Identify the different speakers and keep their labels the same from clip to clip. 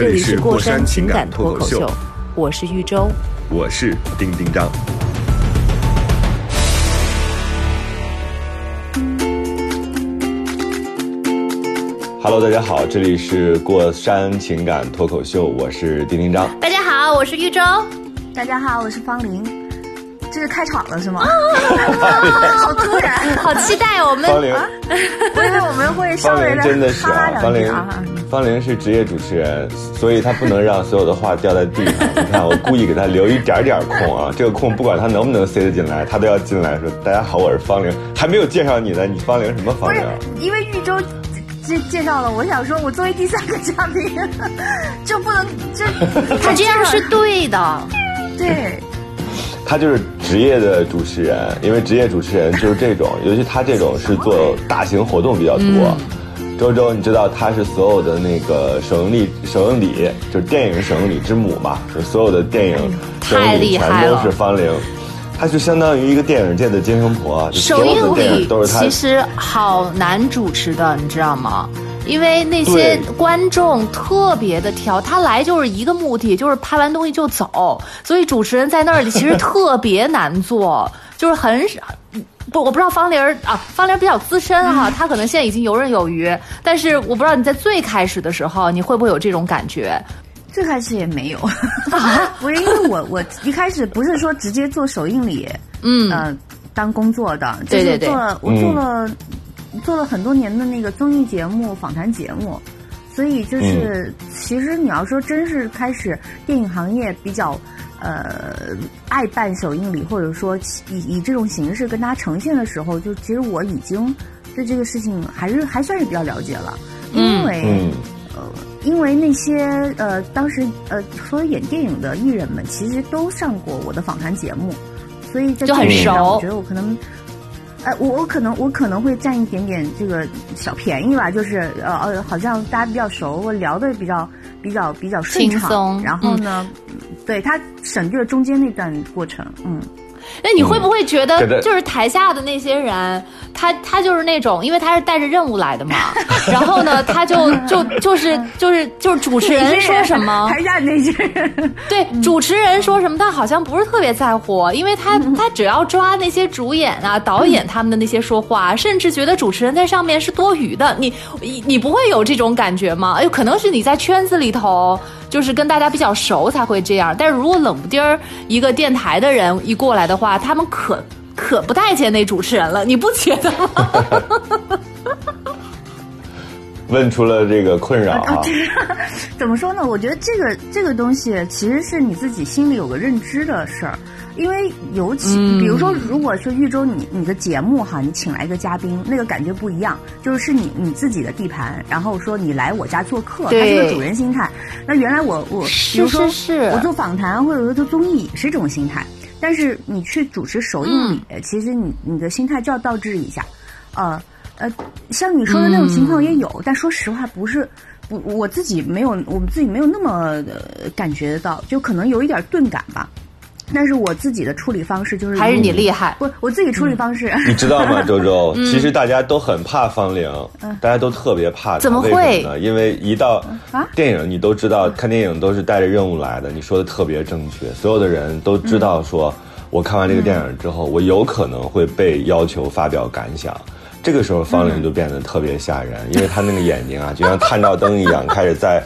Speaker 1: 这
Speaker 2: 里
Speaker 1: 是
Speaker 2: 过
Speaker 1: 山
Speaker 2: 情
Speaker 1: 感
Speaker 2: 脱口秀，我是玉州。
Speaker 1: 我是丁丁张。
Speaker 3: Hello，大家好，这里是过山情感脱口秀，我是丁丁张。
Speaker 2: 大家好，我是玉州。
Speaker 4: 大家好，我是方玲。这是开场了是吗？好突然，
Speaker 2: 好期待我们
Speaker 3: 方玲，
Speaker 4: 我以为我们会稍微的
Speaker 3: 真的是啊，方玲。，方玲是职业主持人，所以她不能让所有的话掉在地上。你看，我故意给她留一点点空啊，这个空不管她能不能塞得进来，她都要进来说：“大家好，我是方玲。”还没有介绍你呢，你方玲什么方玲？
Speaker 4: 因为豫州介介绍了，我想说，我作为第三个嘉宾，就不能就
Speaker 2: 他这样是对的。
Speaker 4: 对
Speaker 3: 他就是职业的主持人，因为职业主持人就是这种，尤其他这种是做大型活动比较多。
Speaker 2: 嗯
Speaker 3: 周周，你知道他是所有的那个首映礼，首映礼就是电影首映礼之母嘛，就所有的电影首
Speaker 2: 太
Speaker 3: 映礼
Speaker 2: 厉害了
Speaker 3: 全都是方玲，他就相当于一个电影界的金生婆，
Speaker 2: 首映礼
Speaker 3: 都是她
Speaker 2: 其实好难主持的，你知道吗？因为那些观众特别的挑，他来就是一个目的，就是拍完东西就走，所以主持人在那儿其实 特别难做，就是很少。不，我不知道方玲儿啊，方玲儿比较资深哈、她可能现在已经游刃有余，但是我不知道你在最开始的时候，你会不会有这种感觉？
Speaker 4: 最开始也没有，不是因为我我一开始不是说直接做首映礼，
Speaker 2: 嗯，
Speaker 4: 呃，当工作的，就
Speaker 2: 对对。对
Speaker 4: 是做了我做了、做了很多年的那个综艺节目、访谈节目，所以就是、其实你要说真是开始电影行业比较呃爱办首映礼，或者说以以这种形式跟大家呈现的时候，就其实我已经对这个事情还是还算是比较了解了，因为。
Speaker 3: 嗯。
Speaker 4: 因为那些呃，当时呃，所有演电影的艺人们其实都上过我的访谈节目，所以在
Speaker 2: 就很熟。
Speaker 4: 我觉得我可能，呃，我我可能我可能会占一点点这个小便宜吧，就是呃呃，好像大家比较熟，我聊的比较比较比较顺畅，然后呢，对他省略了中间那段过程，嗯。
Speaker 2: 那你会不会觉得，就是台下的那些人，他他就是那种，因为他是带着任务来的嘛，然后呢，他就 就就是就是就是主持人说什么，
Speaker 4: 台下那些人，
Speaker 2: 对，主持人说什么，他好像不是特别在乎，因为他他只要抓那些主演啊、导演他们的那些说话，甚至觉得主持人在上面是多余的。你你你不会有这种感觉吗？哎呦，可能是你在圈子里头，就是跟大家比较熟才会这样。但是如果冷不丁儿一个电台的人一过来的话，他们可可不待见那主持人了，你不觉得吗？
Speaker 3: 问出了这个困扰啊。
Speaker 4: 怎么说呢？我觉得这个这个东西其实是你自己心里有个认知的事儿，因为尤其、
Speaker 2: 嗯
Speaker 4: 比如说，如果说豫州你你的节目哈，你请来一个嘉宾，那个感觉不一样，就是是你你自己的地盘，然后说你来我家做客，
Speaker 2: 他
Speaker 4: 是个主人心态。那原来我我比
Speaker 2: 是
Speaker 4: 如说
Speaker 2: 是是
Speaker 4: 我做访谈或者说做综艺也是这种心态，但是你去主持首映礼，
Speaker 2: 嗯
Speaker 4: 其实你你的心态就要倒置一下，呃呃，像你说的那种情况也有，
Speaker 2: 嗯
Speaker 4: 但说实话不是。不，我自己没有，我们自己没有那么呃感觉得到，就可能有一点钝感吧。但是我自己的处理方式就是，
Speaker 2: 还是你厉害？
Speaker 4: 不，我自己处理方式，
Speaker 3: 你知道吗，周周？
Speaker 2: 嗯
Speaker 3: 其实大家都很怕方玲，大家都特别怕她。
Speaker 2: 怎么会
Speaker 3: 为什么呢？因为一到
Speaker 4: 啊
Speaker 3: 电影，你都知道，看电影都是带着任务来的。你说的特别正确，所有的人都知道说，我看完这个电影之后，我有可能会被要求发表感想。这个时候，方玲就变得特别吓人，因为她那个眼睛啊，就像探照灯一样，开始在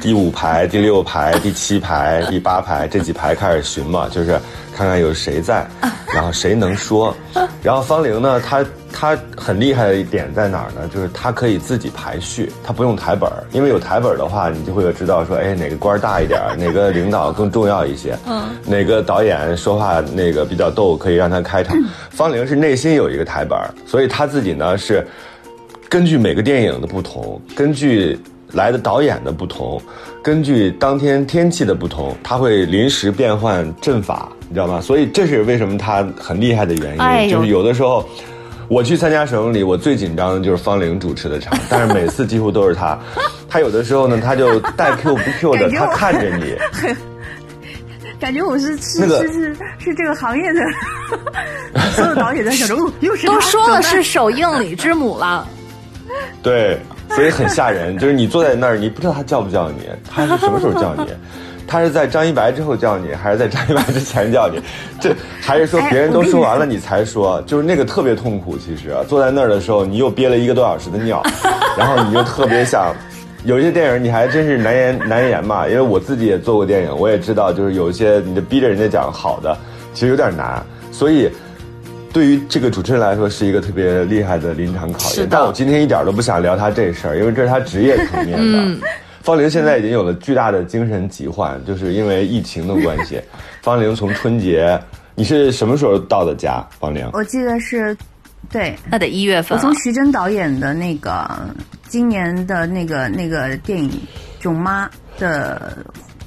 Speaker 3: 第五排、第六排、第七排、第八排这几排开始寻嘛，就是看看有谁在，然后谁能说。然后方玲呢，她她很厉害的一点在哪儿呢？就是她可以自己排序，她不用台本儿，因为有台本儿的话，你就会知道说，哎，哪个官儿大一点儿，哪个领导更重要一些，嗯，哪个导演说话那个比较逗，可以让他开场。方玲是内心有一个台本儿，所以她自己呢是根据每个电影的不同，根据来的导演的不同，根据当天天气的不同，他会临时变换阵法，你知道吗？所以这是为什么他很厉害的原因，
Speaker 2: 哎
Speaker 3: 就是有的时候。我去参加首映礼，我最紧张的就是方玲主持的场，但是每次几乎都是他。他有的时候呢，他就带 Q 不 Q 的，他看着你，
Speaker 4: 感觉我是是、
Speaker 3: 那个
Speaker 4: 是是是这个行业的 所有导演在想着，哦，又是
Speaker 2: 都说了是首映礼之母了，
Speaker 3: 对，所以很吓人。就是你坐在那儿，你不知道他叫不叫你，他是什么时候叫你，他是在张一白之后叫你，还是在张一白之前叫你？这还是说别人都说完了你才说？就是那个特别痛苦。其实坐在那儿的时候，你又憋了一个多小时的尿，然后你就特别想。有一些电影你还真是难言难言嘛，因为我自己也做过电影，我也知道，就是有一些你就逼着人家讲好的，其实有点难。所以，对于这个主持人来说，是一个特别厉害的临场考验。但我今天一点都不想聊他这事儿，因为这是他职业层面的。
Speaker 2: 嗯
Speaker 3: 方玲现在已经有了巨大的精神疾患，就是因为疫情的关系。方玲从春节，你是什么时候到的家？方玲，
Speaker 4: 我记得是，对，
Speaker 2: 那得一月份啊。
Speaker 4: 我从徐峥导演的那个今年的那个那个电影《囧妈》的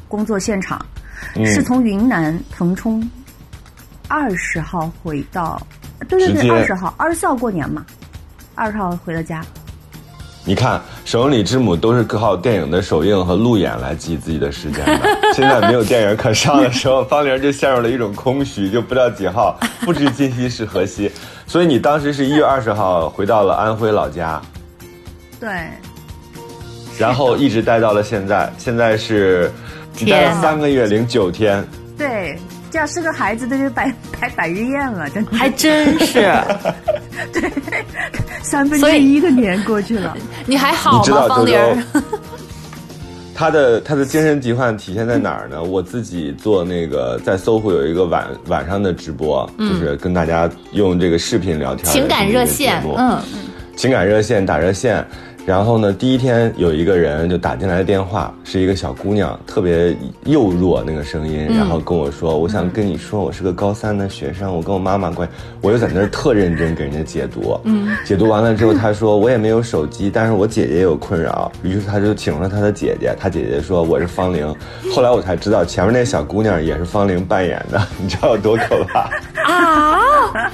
Speaker 4: 工作现场，
Speaker 3: 嗯
Speaker 4: 是从云南腾冲二十号回到，对对对，二十号，二十四号过年嘛，二十号回了家。
Speaker 3: 你看首映礼之母都是靠电影的首映和路演来记自己的时间的。现在没有电影可上的时候，方玲就陷入了一种空虚，就不知道几号，不知今夕是何夕。所以你当时是一月二十号回到了安徽老家，
Speaker 4: 对，
Speaker 3: 然后一直待到了现在，现在是你待了三个月零九天。
Speaker 4: 对，这要是个孩子，这就百百百日宴了，真的。
Speaker 2: 还真是，对
Speaker 4: 三分
Speaker 2: 所以
Speaker 4: 之一个年过去了。
Speaker 2: 你还好吗，方玲
Speaker 3: 他的他的精神疾患体现在哪儿呢？我自己做那个在搜狐有一个晚晚上的直播，就是跟大家用这个视频聊天
Speaker 2: 情感热线嗯，
Speaker 3: 情感热线打热线。然后呢，第一天有一个人就打进来的电话，是一个小姑娘，特别幼弱那个声音，然后跟我说：“我想跟你说，我是个高三的学生，我跟我妈妈关系。”我就在那儿特认真给人家解读，嗯，解读完了之后，她说：“我也没有手机，但是我姐姐也有困扰。”于是她就请了她的姐姐，她姐姐说：“我是方玲。”后来我才知道，前面那小姑娘也是方玲扮演的，你知道有多可怕 啊？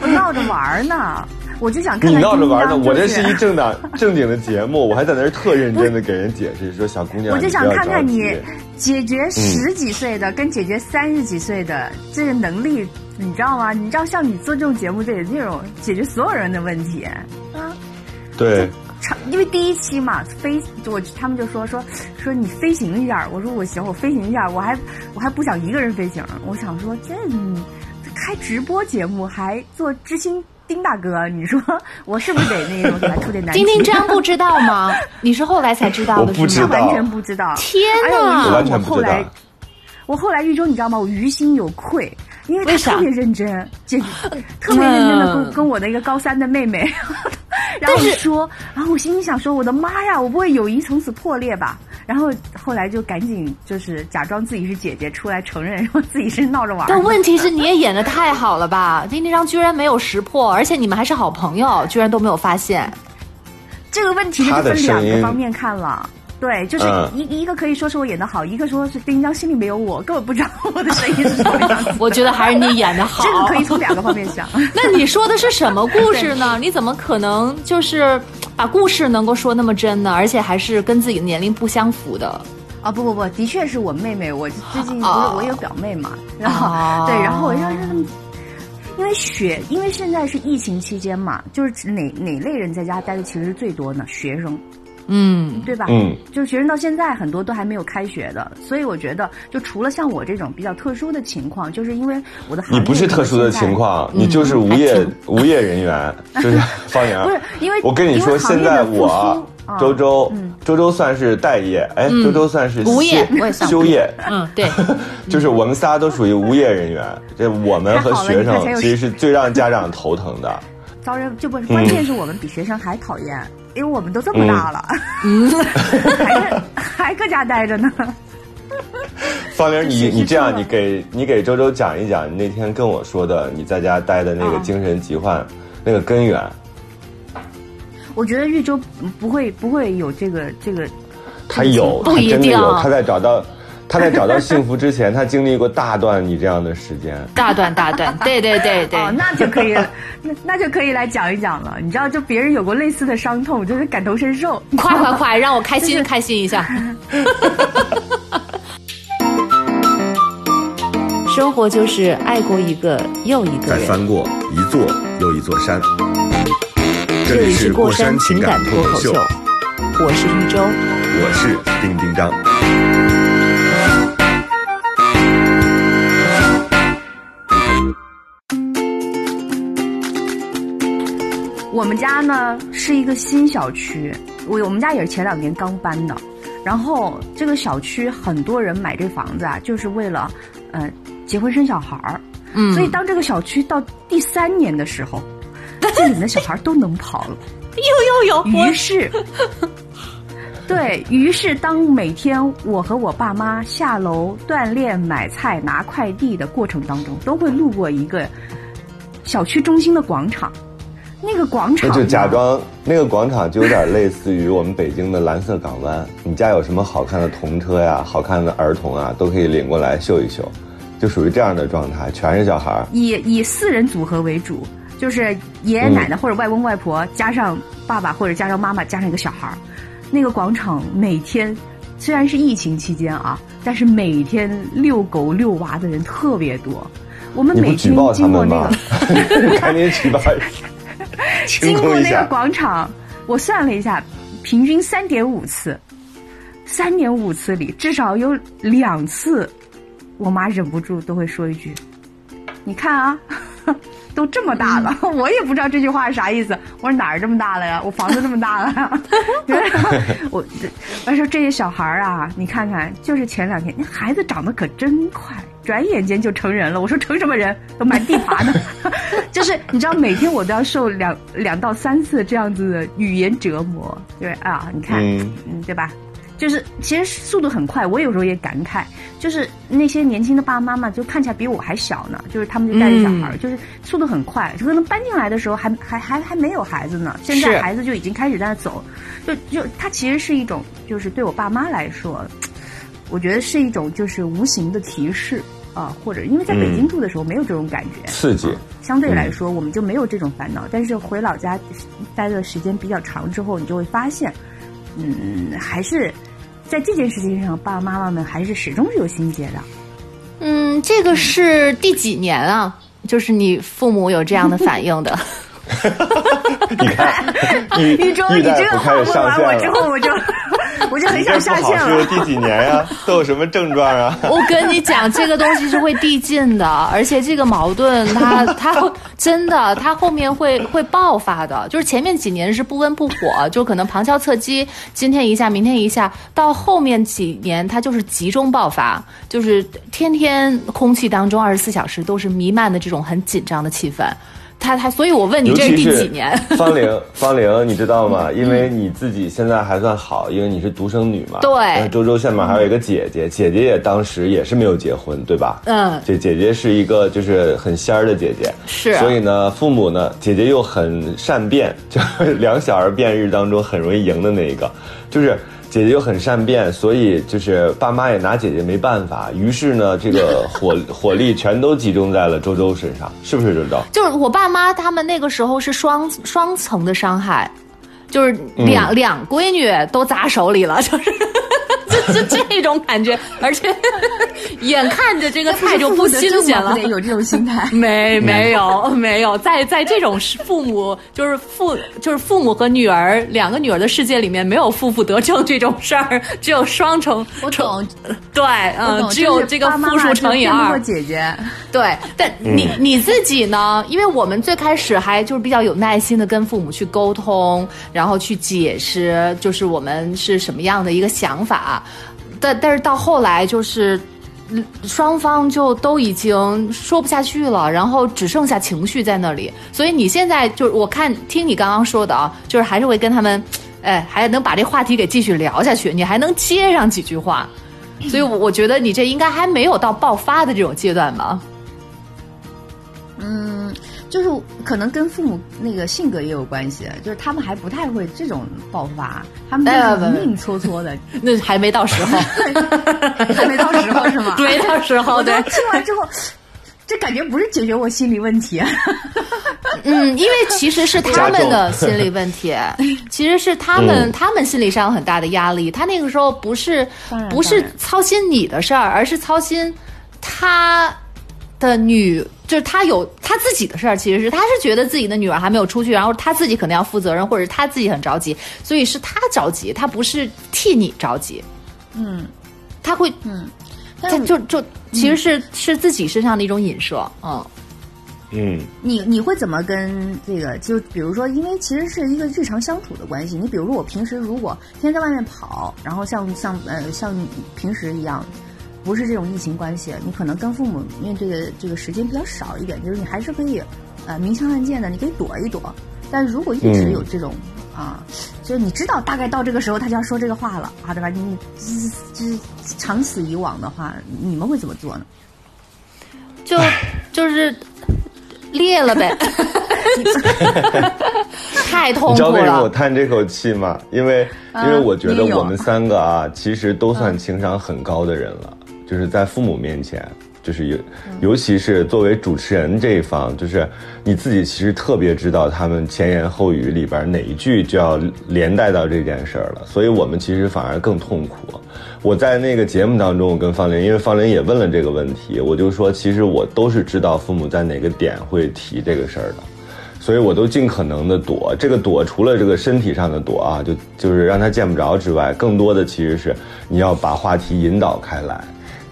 Speaker 4: 我闹着玩呢，我就想看
Speaker 3: 你
Speaker 4: 看
Speaker 3: 闹着玩呢，我这
Speaker 4: 是
Speaker 3: 一正当正经的节目，我还在那儿特认真的给人解释说，小姑娘，
Speaker 4: 我就想看看你解决十几岁的跟解决三十几岁的这个能力，你知道吗？你知道像你做这种节目，得那种解决所有人的问题啊。
Speaker 3: 对，
Speaker 4: 长，因为第一期嘛，飞我他们就说说说你飞行一下，我说我行，我飞行一下，我还我还不想一个人飞行，我想说这你开直播节目还做知心丁大哥，你说我是不是得那种给他出点难 题？
Speaker 2: 丁丁章不知道吗？你是后来才知道的，是吗？
Speaker 4: 他完全不知道。
Speaker 2: 天
Speaker 4: 哎呦
Speaker 2: 哪
Speaker 3: 我
Speaker 4: 后来，我后来玉州，你知道吗？我于心有愧，因为他特别认真，解特别认真的跟、
Speaker 2: 嗯
Speaker 4: 跟我的一个高三的妹妹，然后说，然后我心里想说，我的妈呀，我不会友谊从此破裂吧？然后后来就赶紧就是假装自己是姐姐出来承认，说自己是闹着玩
Speaker 2: 但问题是你也演的太好了吧？丁丁章居然没有识破，而且你们还是好朋友，居然都没有发现。
Speaker 4: 这个问题就
Speaker 3: 他的
Speaker 4: 分两
Speaker 3: 声音
Speaker 4: 个方面看了。对，就是
Speaker 3: 嗯
Speaker 4: 一、一个可以说是我演的好，一个说是丁章心里没有我，根本不知道我的声音是什么样子。
Speaker 2: 我觉得还是你演的好。
Speaker 4: 这个可以从两个方面想。
Speaker 2: 那你说的是什么故事呢？你怎么可能就是把故事能够说那么真呢？而且还是跟自己的年龄不相符的。
Speaker 4: 啊不不不，的确是我妹妹，我最近不
Speaker 2: 哦
Speaker 4: 是我有表妹嘛，然后、
Speaker 2: 哦
Speaker 4: 对，然后我就让他们，因为学，因为现在是疫情期间嘛，就是哪哪类人在家待的其实是最多呢？学生，
Speaker 2: 嗯，
Speaker 4: 对吧？
Speaker 3: 嗯，
Speaker 4: 就是学生到现在很多都还没有开学的，所以我觉得，就除了像我这种比较特殊的情况，就是因为我的行业
Speaker 3: 你不是特殊的情况，你就是无业
Speaker 2: 挺
Speaker 3: 无业人员，就是 方莹。
Speaker 4: 不是因为
Speaker 3: 我跟你说，现在我周周
Speaker 4: 嗯
Speaker 3: 周周算是待业，哎，周周算是
Speaker 2: 无业
Speaker 3: 休
Speaker 2: 我也算
Speaker 3: 休业，
Speaker 2: 嗯，对，
Speaker 3: 就是我们仨都属于无业人员。这我们和学生其实是最让家长头疼的。
Speaker 4: 招人就不是，关键是我们比学生还讨厌，因为我们都这么大了，嗯，还是还搁家待着呢。
Speaker 3: 方玲，你你这样，你给你给周周讲一讲你那天跟我说的你在家待的那个
Speaker 4: 啊
Speaker 3: 精神疾患那个根源。
Speaker 4: 我觉得玉州不会不会有这个这个，
Speaker 3: 他有，他
Speaker 2: 不一定
Speaker 3: 真的有，他在找到。他在找到幸福之前，他经历过大段你这样的时间，
Speaker 2: 大 段大段，对对对对，
Speaker 4: 哦，那就可以，那那就可以来讲一讲了。你知道，就别人有过类似的伤痛，就是感同身受。
Speaker 2: 快快快，让我开心 开心一下。生活就是爱过一个又一个
Speaker 1: 再，翻过一座又一座山。
Speaker 2: 这里是过山情感脱口秀，我是一周，
Speaker 1: 我是丁丁张。
Speaker 4: 我们家呢是一个新小区，我我们家也是前两年刚搬的。然后这个小区很多人买这房子啊，就是为了，呃，结婚生小孩儿。
Speaker 2: 嗯
Speaker 4: 所以当这个小区到第三年的时候，这里面的小孩儿都能跑了。
Speaker 2: 有有有，我
Speaker 4: 于是，对于是，当每天我和我爸妈下楼锻炼、买菜、拿快递的过程当中，都会路过一个小区中心的广场。那个广场
Speaker 3: 那就假装那个广场就有点类似于我们北京的蓝色港湾。你家有什么好看的童车呀、好看的儿童啊，都可以领过来秀一秀，就属于这样的状态，全是小孩儿。
Speaker 4: 以以四人组合为主，就是爷爷奶奶或者外公外婆加上爸爸或者加上妈妈加上一个小孩儿。那个广场每天虽然是疫情期间啊，但是每天遛狗遛娃的人特别多。我们每天经过那个？
Speaker 3: 赶紧举报，清
Speaker 4: 经过那个。广场，我算了一下，平均三点五次，三点五次里至少有两次，我妈忍不住都会说一句：“你看啊，都这么大了。我也不知道这句话是啥意思。我说哪儿这么大了呀？我房子这么大了呀？我我说这些小孩儿啊，你看看，就是前两天，那孩子长得可真快，转眼间就成人了。我说成什么人？都满地爬呢。就是你知道，每天我都要受两两到三次这样子的语言折磨。对啊，你看，
Speaker 3: 嗯
Speaker 4: 嗯，对吧？就是其实速度很快，我有时候也感慨，就是那些年轻的爸爸妈妈就看起来比我还小呢，就是他们就带着小孩儿，就是速度很快，可能搬进来的时候还还还还没有孩子呢，现在孩子就已经开始在那走，就就它其实是一种，就是对我爸妈来说，我觉得是一种就是无形的提示啊，或者因为在北京住的时候没有这种感觉，
Speaker 3: 刺激，
Speaker 4: 相对来说，我们就没有这种烦恼。但是回老家待的时间比较长之后，你就会发现，嗯，还是在这件事情上，爸爸妈妈们还是始终是有心结的。
Speaker 2: 嗯，这个是第几年啊？就是你父母有这样的反应的。
Speaker 3: 你看，
Speaker 4: 你这个
Speaker 3: 大夫开始
Speaker 4: 话问完
Speaker 3: 上线了。
Speaker 4: 我之后，我就 我就很想下线了。
Speaker 3: 第几年呀？都有什么症状啊？
Speaker 2: 我跟你讲，这个东西是会递进的，而且这个矛盾它它会真的，它后面会会爆发的。就是前面几年是不温不火，就可能旁敲侧击，今天一下，明天一下，到后面几年它就是集中爆发，就是天天空气当中二十四小时都是弥漫的这种很紧张的气氛。他他，所以我问你，这是第几年？
Speaker 3: 方玲，方玲，你知道吗？因为你自己现在还算好，因为你是独生女嘛。
Speaker 2: 对
Speaker 3: 周周下面还有一个姐姐，姐姐也当时也是没有结婚，对吧？
Speaker 2: 嗯
Speaker 3: 这姐姐是一个就是很仙儿的姐姐，
Speaker 2: 是
Speaker 3: 所以呢，父母呢，姐姐又很善变，就是两小儿辩日当中很容易赢的那一个，就是。姐姐又很善变，所以就是爸妈也拿姐姐没办法，于是呢，这个 火火力全都集中在了周周身上，是不是周周？
Speaker 2: 就是我爸妈他们那个时候是双双层的伤害，就是两、两闺女都砸手里了，就是就 就这种感觉，而且 眼看着这个菜就不新鲜了。
Speaker 4: 得有这种心态。
Speaker 2: 没没有没有，在在这种父母就是父就是父母和女儿两个女儿的世界里面，没有负负得正这种事儿，只有双重。
Speaker 4: 我懂，
Speaker 2: 对，
Speaker 4: 我
Speaker 2: 嗯，只有这个
Speaker 4: 就是爸妈
Speaker 2: 复数乘以二。
Speaker 4: 姐姐。
Speaker 2: 对，但你、你自己呢？因为我们最开始还就是比较有耐心的跟父母去沟通，然后去解释，就是我们是什么样的一个想法。但但是到后来就是。嗯双方就都已经说不下去了，然后只剩下情绪在那里。所以你现在就是我看听你刚刚说的啊，就是还是会跟他们，哎，还能把这话题给继续聊下去，你还能接上几句话。所以我觉得你这应该还没有到爆发的这种阶段吧。
Speaker 4: 嗯就是可能跟父母那个性格也有关系，就是他们还不太会这种爆发，他们就是
Speaker 2: 哎
Speaker 4: 硬搓搓的，
Speaker 2: 那还没到时候，
Speaker 4: 还没到时候是吗？
Speaker 2: 对到时候，对。
Speaker 4: 听完之后，这感觉不是解决我心理问题，
Speaker 2: 嗯，因为其实是他们的心理问题，其实是他们、
Speaker 3: 嗯
Speaker 2: 他们心理上有很大的压力。他那个时候不是不是操心你的事儿，而是操心他的女，就是他有他自己的事儿。其实是他是觉得自己的女儿还没有出去，然后他自己可能要负责任，或者是他自己很着急，所以是他着急，他不是替你着急。
Speaker 4: 嗯
Speaker 2: 他会，
Speaker 4: 嗯，但
Speaker 2: 就就其实是、是自己身上的一种影射，嗯。
Speaker 3: 嗯，
Speaker 4: 你你会怎么跟这个？就比如说，因为其实是一个日常相处的关系。你比如说，我平时如果天天在外面跑，然后像像呃像平时一样，不是这种疫情关系，你可能跟父母面对的这个时间比较少一点，就是你还是可以呃明枪暗箭的，你可以躲一躲。但是如果一直
Speaker 3: 嗯
Speaker 4: 有这种、啊，就是你知道大概到这个时候他就要说这个话了啊，对吧？你就是长此以往的话，你们会怎么做呢？
Speaker 2: 就就是裂了呗，太痛
Speaker 3: 你知道
Speaker 2: 苦
Speaker 3: 为什么我。叹这口气吗？因为
Speaker 4: 啊
Speaker 3: 因为我觉得我们三个啊，其实都算情商很高的人了，就是在父母面前。就是尤尤其是作为主持人这一方，就是你自己其实特别知道他们前言后语里边哪一句就要连带到这件事儿了，所以我们其实反而更痛苦。我在那个节目当中，我跟方林，因为方林也问了这个问题，我就说其实我都是知道父母在哪个点会提这个事儿的。所以我都尽可能的躲。这个躲除了这个身体上的躲啊，就就是让他见不着之外，更多的其实是你要把话题引导开来。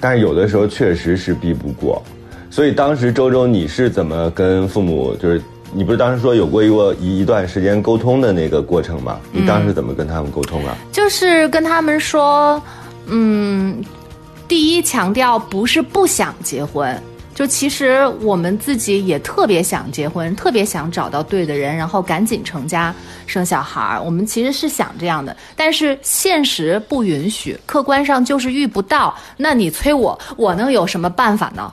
Speaker 3: 但是有的时候确实是避不过。所以当时周周你是怎么跟父母，就是你不是当时说有过一个一一段时间沟通的那个过程吗？你当时怎么跟他们沟通啊？
Speaker 2: 就是跟他们说，嗯，第一强调不是不想结婚，就其实我们自己也特别想结婚，特别想找到对的人，然后赶紧成家生小孩儿。我们其实是想这样的，但是现实不允许，客观上就是遇不到。那你催我，我能有什么办法呢？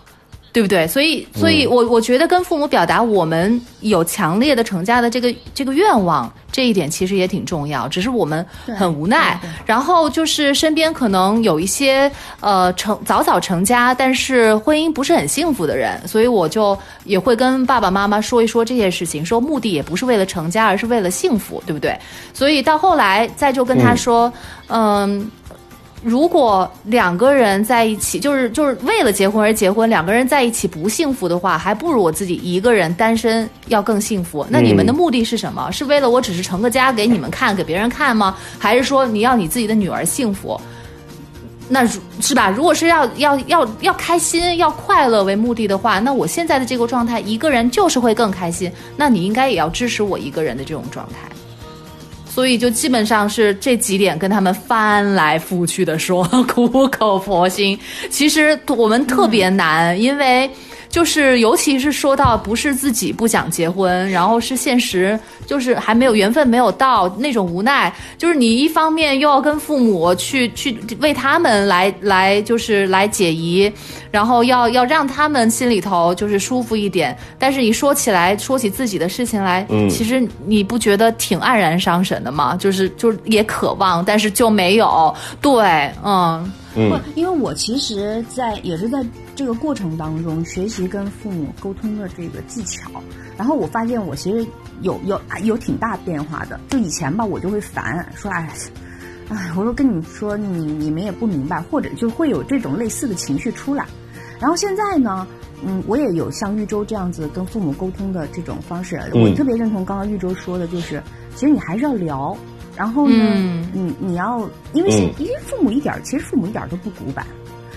Speaker 2: 对不对？所以，所以我我觉得跟父母表达我们有强烈的成家的这个这个愿望，这一点其实也挺重要。只是我们很无奈。然后就是身边可能有一些呃成早早成家，但是婚姻不是很幸福的人，所以我就也会跟爸爸妈妈说一说这些事情，说目的也不是为了成家，而是为了幸福，对不对？所以到后来再就跟他说，嗯如果两个人在一起，就是就是为了结婚而结婚，两个人在一起不幸福的话，还不如我自己一个人单身要更幸福。那你们的目的是什么？是为了我只是成个家给你们看，给别人看吗？还是说你要你自己的女儿幸福？那如是吧？如果是要要要要开心、要快乐为目的的话，那我现在的这个状态，一个人就是会更开心。那你应该也要支持我一个人的这种状态。所以就基本上是这几点跟他们翻来覆去的说，苦口婆心。其实我们特别难，因为就是尤其是说到不是自己不想结婚，然后是现实就是还没有缘分没有到那种无奈，就是你一方面又要跟父母去去为他们来来就是来解疑，然后要要让他们心里头就是舒服一点，但是你说起来说起自己的事情来，
Speaker 3: 嗯
Speaker 2: 其实你不觉得挺黯然伤神的吗？就是就是也渴望，但是就没有，对，嗯。
Speaker 3: 嗯
Speaker 4: 不，因为我其实在，也是在这个过程当中学习跟父母沟通的这个技巧，然后我发现我其实有有有挺大变化的。就以前吧，我就会烦，说哎，哎，我说跟你说你你们也不明白，或者就会有这种类似的情绪出来。然后现在呢，嗯，我也有像玉州这样子跟父母沟通的这种方式。
Speaker 3: 嗯
Speaker 4: 我特别认同刚刚玉州说的，就是其实你还是要聊。然后呢，
Speaker 2: 嗯
Speaker 4: 你你要，因为是、
Speaker 3: 嗯
Speaker 4: 因为父母一点儿，其实父母一点儿都不古板。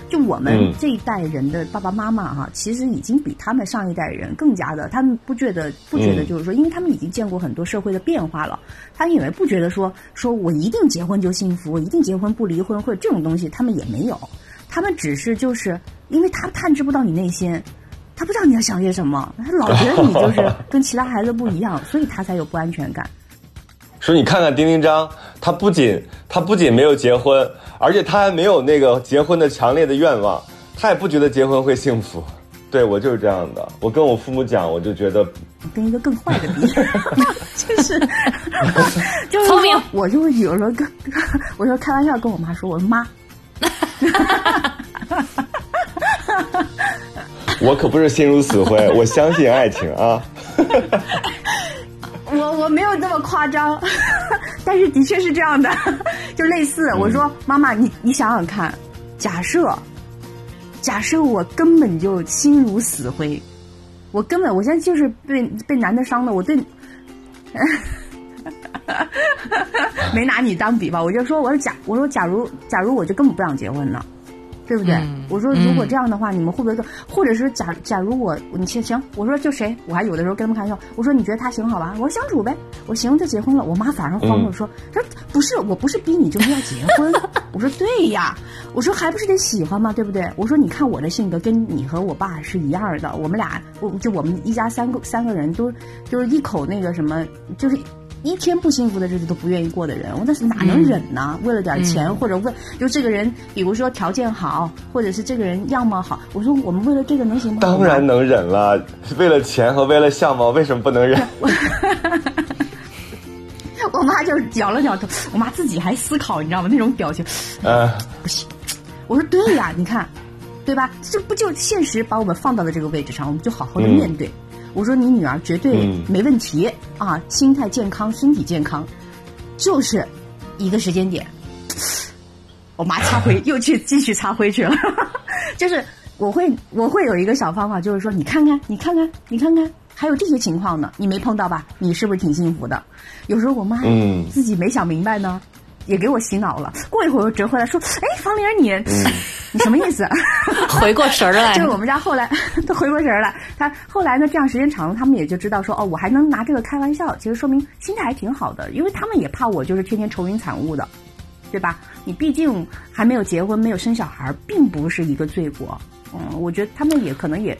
Speaker 4: 就我们
Speaker 3: 嗯
Speaker 4: 这一代人的爸爸妈妈哈、其实已经比他们上一代人更加的，他们不觉得不觉得
Speaker 3: 嗯
Speaker 4: 就是说，因为他们已经见过很多社会的变化了，他们以为不觉得说说我一定结婚就幸福，我一定结婚不离婚或者这种东西，他们也没有，他们只是就是因为他探知不到你内心。他不知道你在想些什么，他老觉得你就是跟其他孩子不一样，所以他才有不安全感。
Speaker 3: 说你看看丁丁张，他不仅他不仅没有结婚，而且他还没有那个结婚的强烈的愿望，他也不觉得结婚会幸福。对我就是这样的，我跟我父母讲，我就觉得
Speaker 4: 跟一个更坏的比，就是就是
Speaker 2: 聪明
Speaker 4: 我就会有时候跟我说开玩笑跟我妈说，我说妈，
Speaker 3: 我可不是心如死灰，我相信爱情啊。
Speaker 4: 我我没有那么夸张，但是的确是这样的，就类似我说妈妈，你你想想看，假设假设我根本就心如死灰，我根本我现在就是被被男的伤的，我对。没拿你当比吧，我就说，我说假，我说假如，假如我就根本不想结婚了，对不对？
Speaker 2: 嗯
Speaker 4: 我说如果这样的话，你们会不会说，或者是假假如我你行行，我说就谁，我还有的时候跟他们开玩笑，我说你觉得他行好吧？我说相处呗，我行就结婚了。我妈反而慌了，
Speaker 3: 嗯
Speaker 4: 说说不是，我不是逼你就是要结婚。我说对呀，我说还不是得喜欢嘛？对不对？我说你看我的性格跟你和我爸是一样的，我们俩我就我们一家三个三个人都就是一口那个什么，就是一天不幸福的日子都不愿意过的人，我那是哪能忍呢？为了点钱、或者为就这个人，比如说条件好，或者是这个人样貌好，我说我们为了这个能行吗？
Speaker 3: 当然能忍了，为了钱和为了相貌，为什么不能忍？
Speaker 4: 我妈就是摇了摇头，我妈自己还思考，你知道吗？那种表情，
Speaker 3: 呃，
Speaker 4: 不行。我说对呀，你看，对吧？这不就现实把我们放到了这个位置上，我们就好好的面对。我说你女儿绝对
Speaker 3: 嗯
Speaker 4: 没问题、啊，心态健康，身体健康，就是一个时间点。我妈擦灰，又去继续擦灰去了。就是我会我会有一个小方法，就是说你看看，你看看，你看看，还有这些情况呢，你没碰到吧？你是不是挺幸福的？有时候我妈
Speaker 3: 嗯
Speaker 4: 自己没想明白呢，也给我洗脑了。过一会儿又折回来说：“哎，方玲儿你、你什么意思？”
Speaker 2: 回过神儿来
Speaker 4: 就是我们家后来 都回过神儿来，他后来呢，这样时间长了，他们也就知道说，哦，我还能拿这个开玩笑，其实说明心态还挺好的，因为他们也怕我就是天天愁云惨雾的，对吧？你毕竟还没有结婚，没有生小孩，并不是一个罪过。嗯，我觉得他们也可能也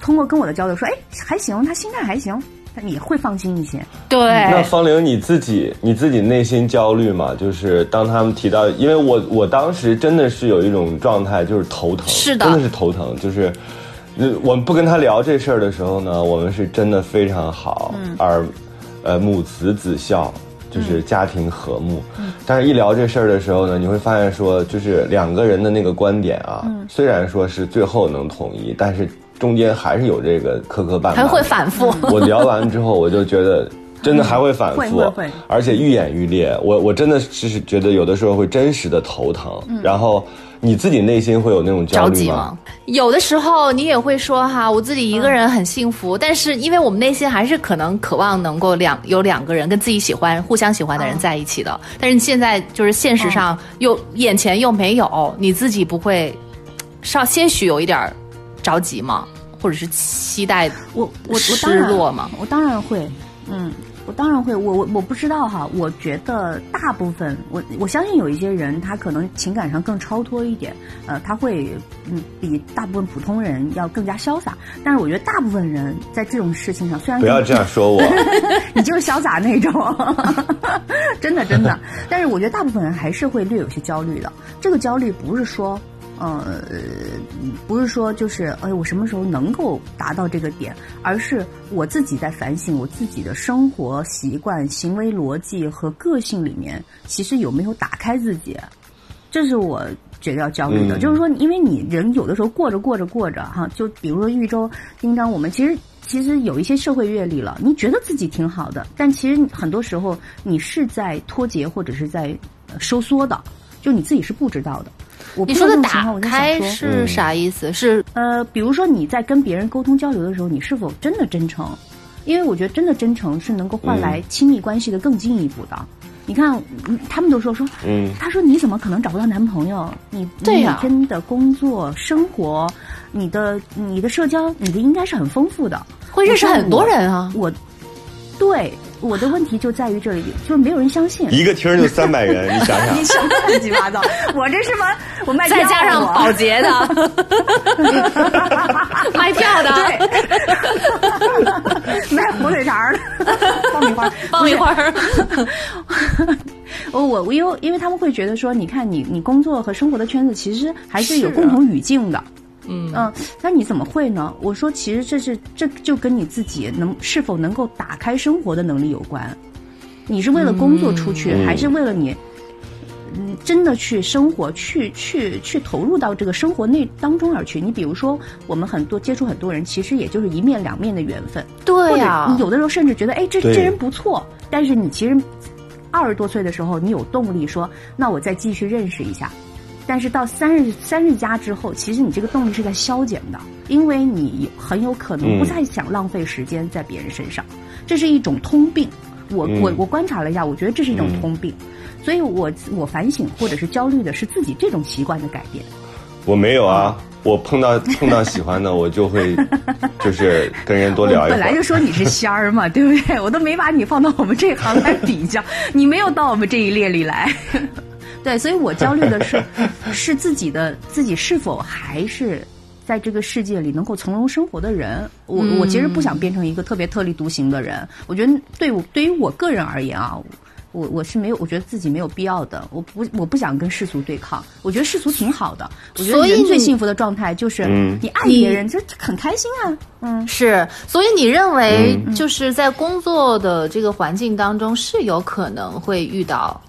Speaker 4: 通过跟我的交流说，哎，还行，他心态还行，但你会放心一些。
Speaker 2: 对那，
Speaker 3: 方玲，你自己你自己内心焦虑吗？就是当他们提到，因为我我当时真的是有一种状态，就是头疼，
Speaker 2: 是的
Speaker 3: 真的是头疼，就是。呃我们不跟他聊这事儿的时候呢，我们是真的非常好，而呃母慈子孝，就是家庭和睦。但是，一聊这事儿的时候呢，你会发现说，就是两个人的那个观点啊，虽然说是最后能统一，但是中间还是有这个磕磕绊绊，
Speaker 2: 还会反复。
Speaker 3: 我聊完之后，我就觉得真的还会反复，而且愈演愈烈。我我真的是觉得有的时候会真实的头疼，然后你自己内心会有那种焦虑吗？
Speaker 2: 急吗？有的时候你也会说哈，我自己一个人很幸福，但是因为我们内心还是可能渴望能够两有两个人跟自己喜欢、互相喜欢的人在一起的。但是现在就是现实上又眼前又没有，你自己不会稍些许有一点儿着急吗？或者是期待
Speaker 4: 我我我当
Speaker 2: 失
Speaker 4: 然
Speaker 2: 落吗？
Speaker 4: 我当然会，嗯，我当然会。我我我不知道哈，我觉得大部分我我相信有一些人他可能情感上更超脱一点，呃，他会嗯比大部分普通人要更加潇洒。但是我觉得大部分人在这种事情上，虽然
Speaker 3: 不要这样说我，
Speaker 4: 你就是潇洒那种，真的真的。但是我觉得大部分人还是会略有些焦虑的。这个焦虑不是说，呃，不是说就是哎，我什么时候能够达到这个点，而是我自己在反省我自己的生活习惯、行为逻辑和个性里面，其实有没有打开自己。这是我觉得要焦虑的，
Speaker 3: 嗯
Speaker 4: 就是说，因为你人有的时候过着过着过着哈，就比如说豫州、丁章，我们其实其实有一些社会阅历了，你觉得自己挺好的，但其实很多时候你是在脱节或者是在呃收缩的，就你自己是不知道的。我
Speaker 2: 你说的打开，是啥意思？是
Speaker 4: 呃，比如说你在跟别人沟通交流的时候，你是否真的真诚？因为我觉得真的真诚是能够换来亲密关系的更进一步的。你看，嗯他们都说说，
Speaker 3: 嗯，
Speaker 4: 他说你怎么可能找不到男朋友？你
Speaker 2: 对呀
Speaker 4: 你每天的工作、生活，你的你的社交，你的应该是很丰富的。
Speaker 2: 会认识很多人啊。
Speaker 4: 我，对我的问题就在于这里，就是没有人相信。
Speaker 3: 一个厅儿就三百人，你想想。
Speaker 4: 你，什么乱七八糟？我这是吗？我卖
Speaker 2: 再加上保洁的、卖票的、
Speaker 4: 对，卖火腿肠儿的，爆米花，
Speaker 2: 爆米花，
Speaker 4: 我我我因为因为他们会觉得说，你看你你工作和生活的圈子其实还是有共同语境的。嗯嗯，那你怎么会呢？我说，其实这是这就跟你自己能是否能够打开生活的能力有关。你是为了工作出去，还是为了你？嗯，真的去生活，去去去投入到这个生活内当中而去。你比如说，我们很多接触很多人，其实也就是一面两面的缘分。
Speaker 2: 对呀，
Speaker 4: 你有的时候甚至觉得，哎，这这人不错，但是你其实二十多岁的时候，你有动力说，那我再继续认识一下。但是到三十三十加之后，其实你这个动力是在消减的，因为你很有可能不再想浪费时间在别人身上，这是一种通病。我我我观察了一下，我觉得这是一种通病。所以，我我反省或者是焦虑的是自己这种习惯的改变。
Speaker 3: 我没有啊，我碰到碰到喜欢的，我就会就是跟人多聊一会
Speaker 4: 本来就说你是仙儿嘛，对不对？我都没把你放到我们这行来比较，你没有到我们这一列里来。对，所以我焦虑的是，是自己的自己是否还是在这个世界里能够从容生活的人。我我其实不想变成一个特别特立独行的人。我觉得对我对于我个人而言啊。我我是没有，我觉得自己没有必要的。我不我不想跟世俗对抗。我觉得世俗挺好的。我觉得人最幸福的状态就是你爱别人就很开心啊。
Speaker 2: 嗯，是。所以你认为就是在工作的这个环境当中是有可能会遇到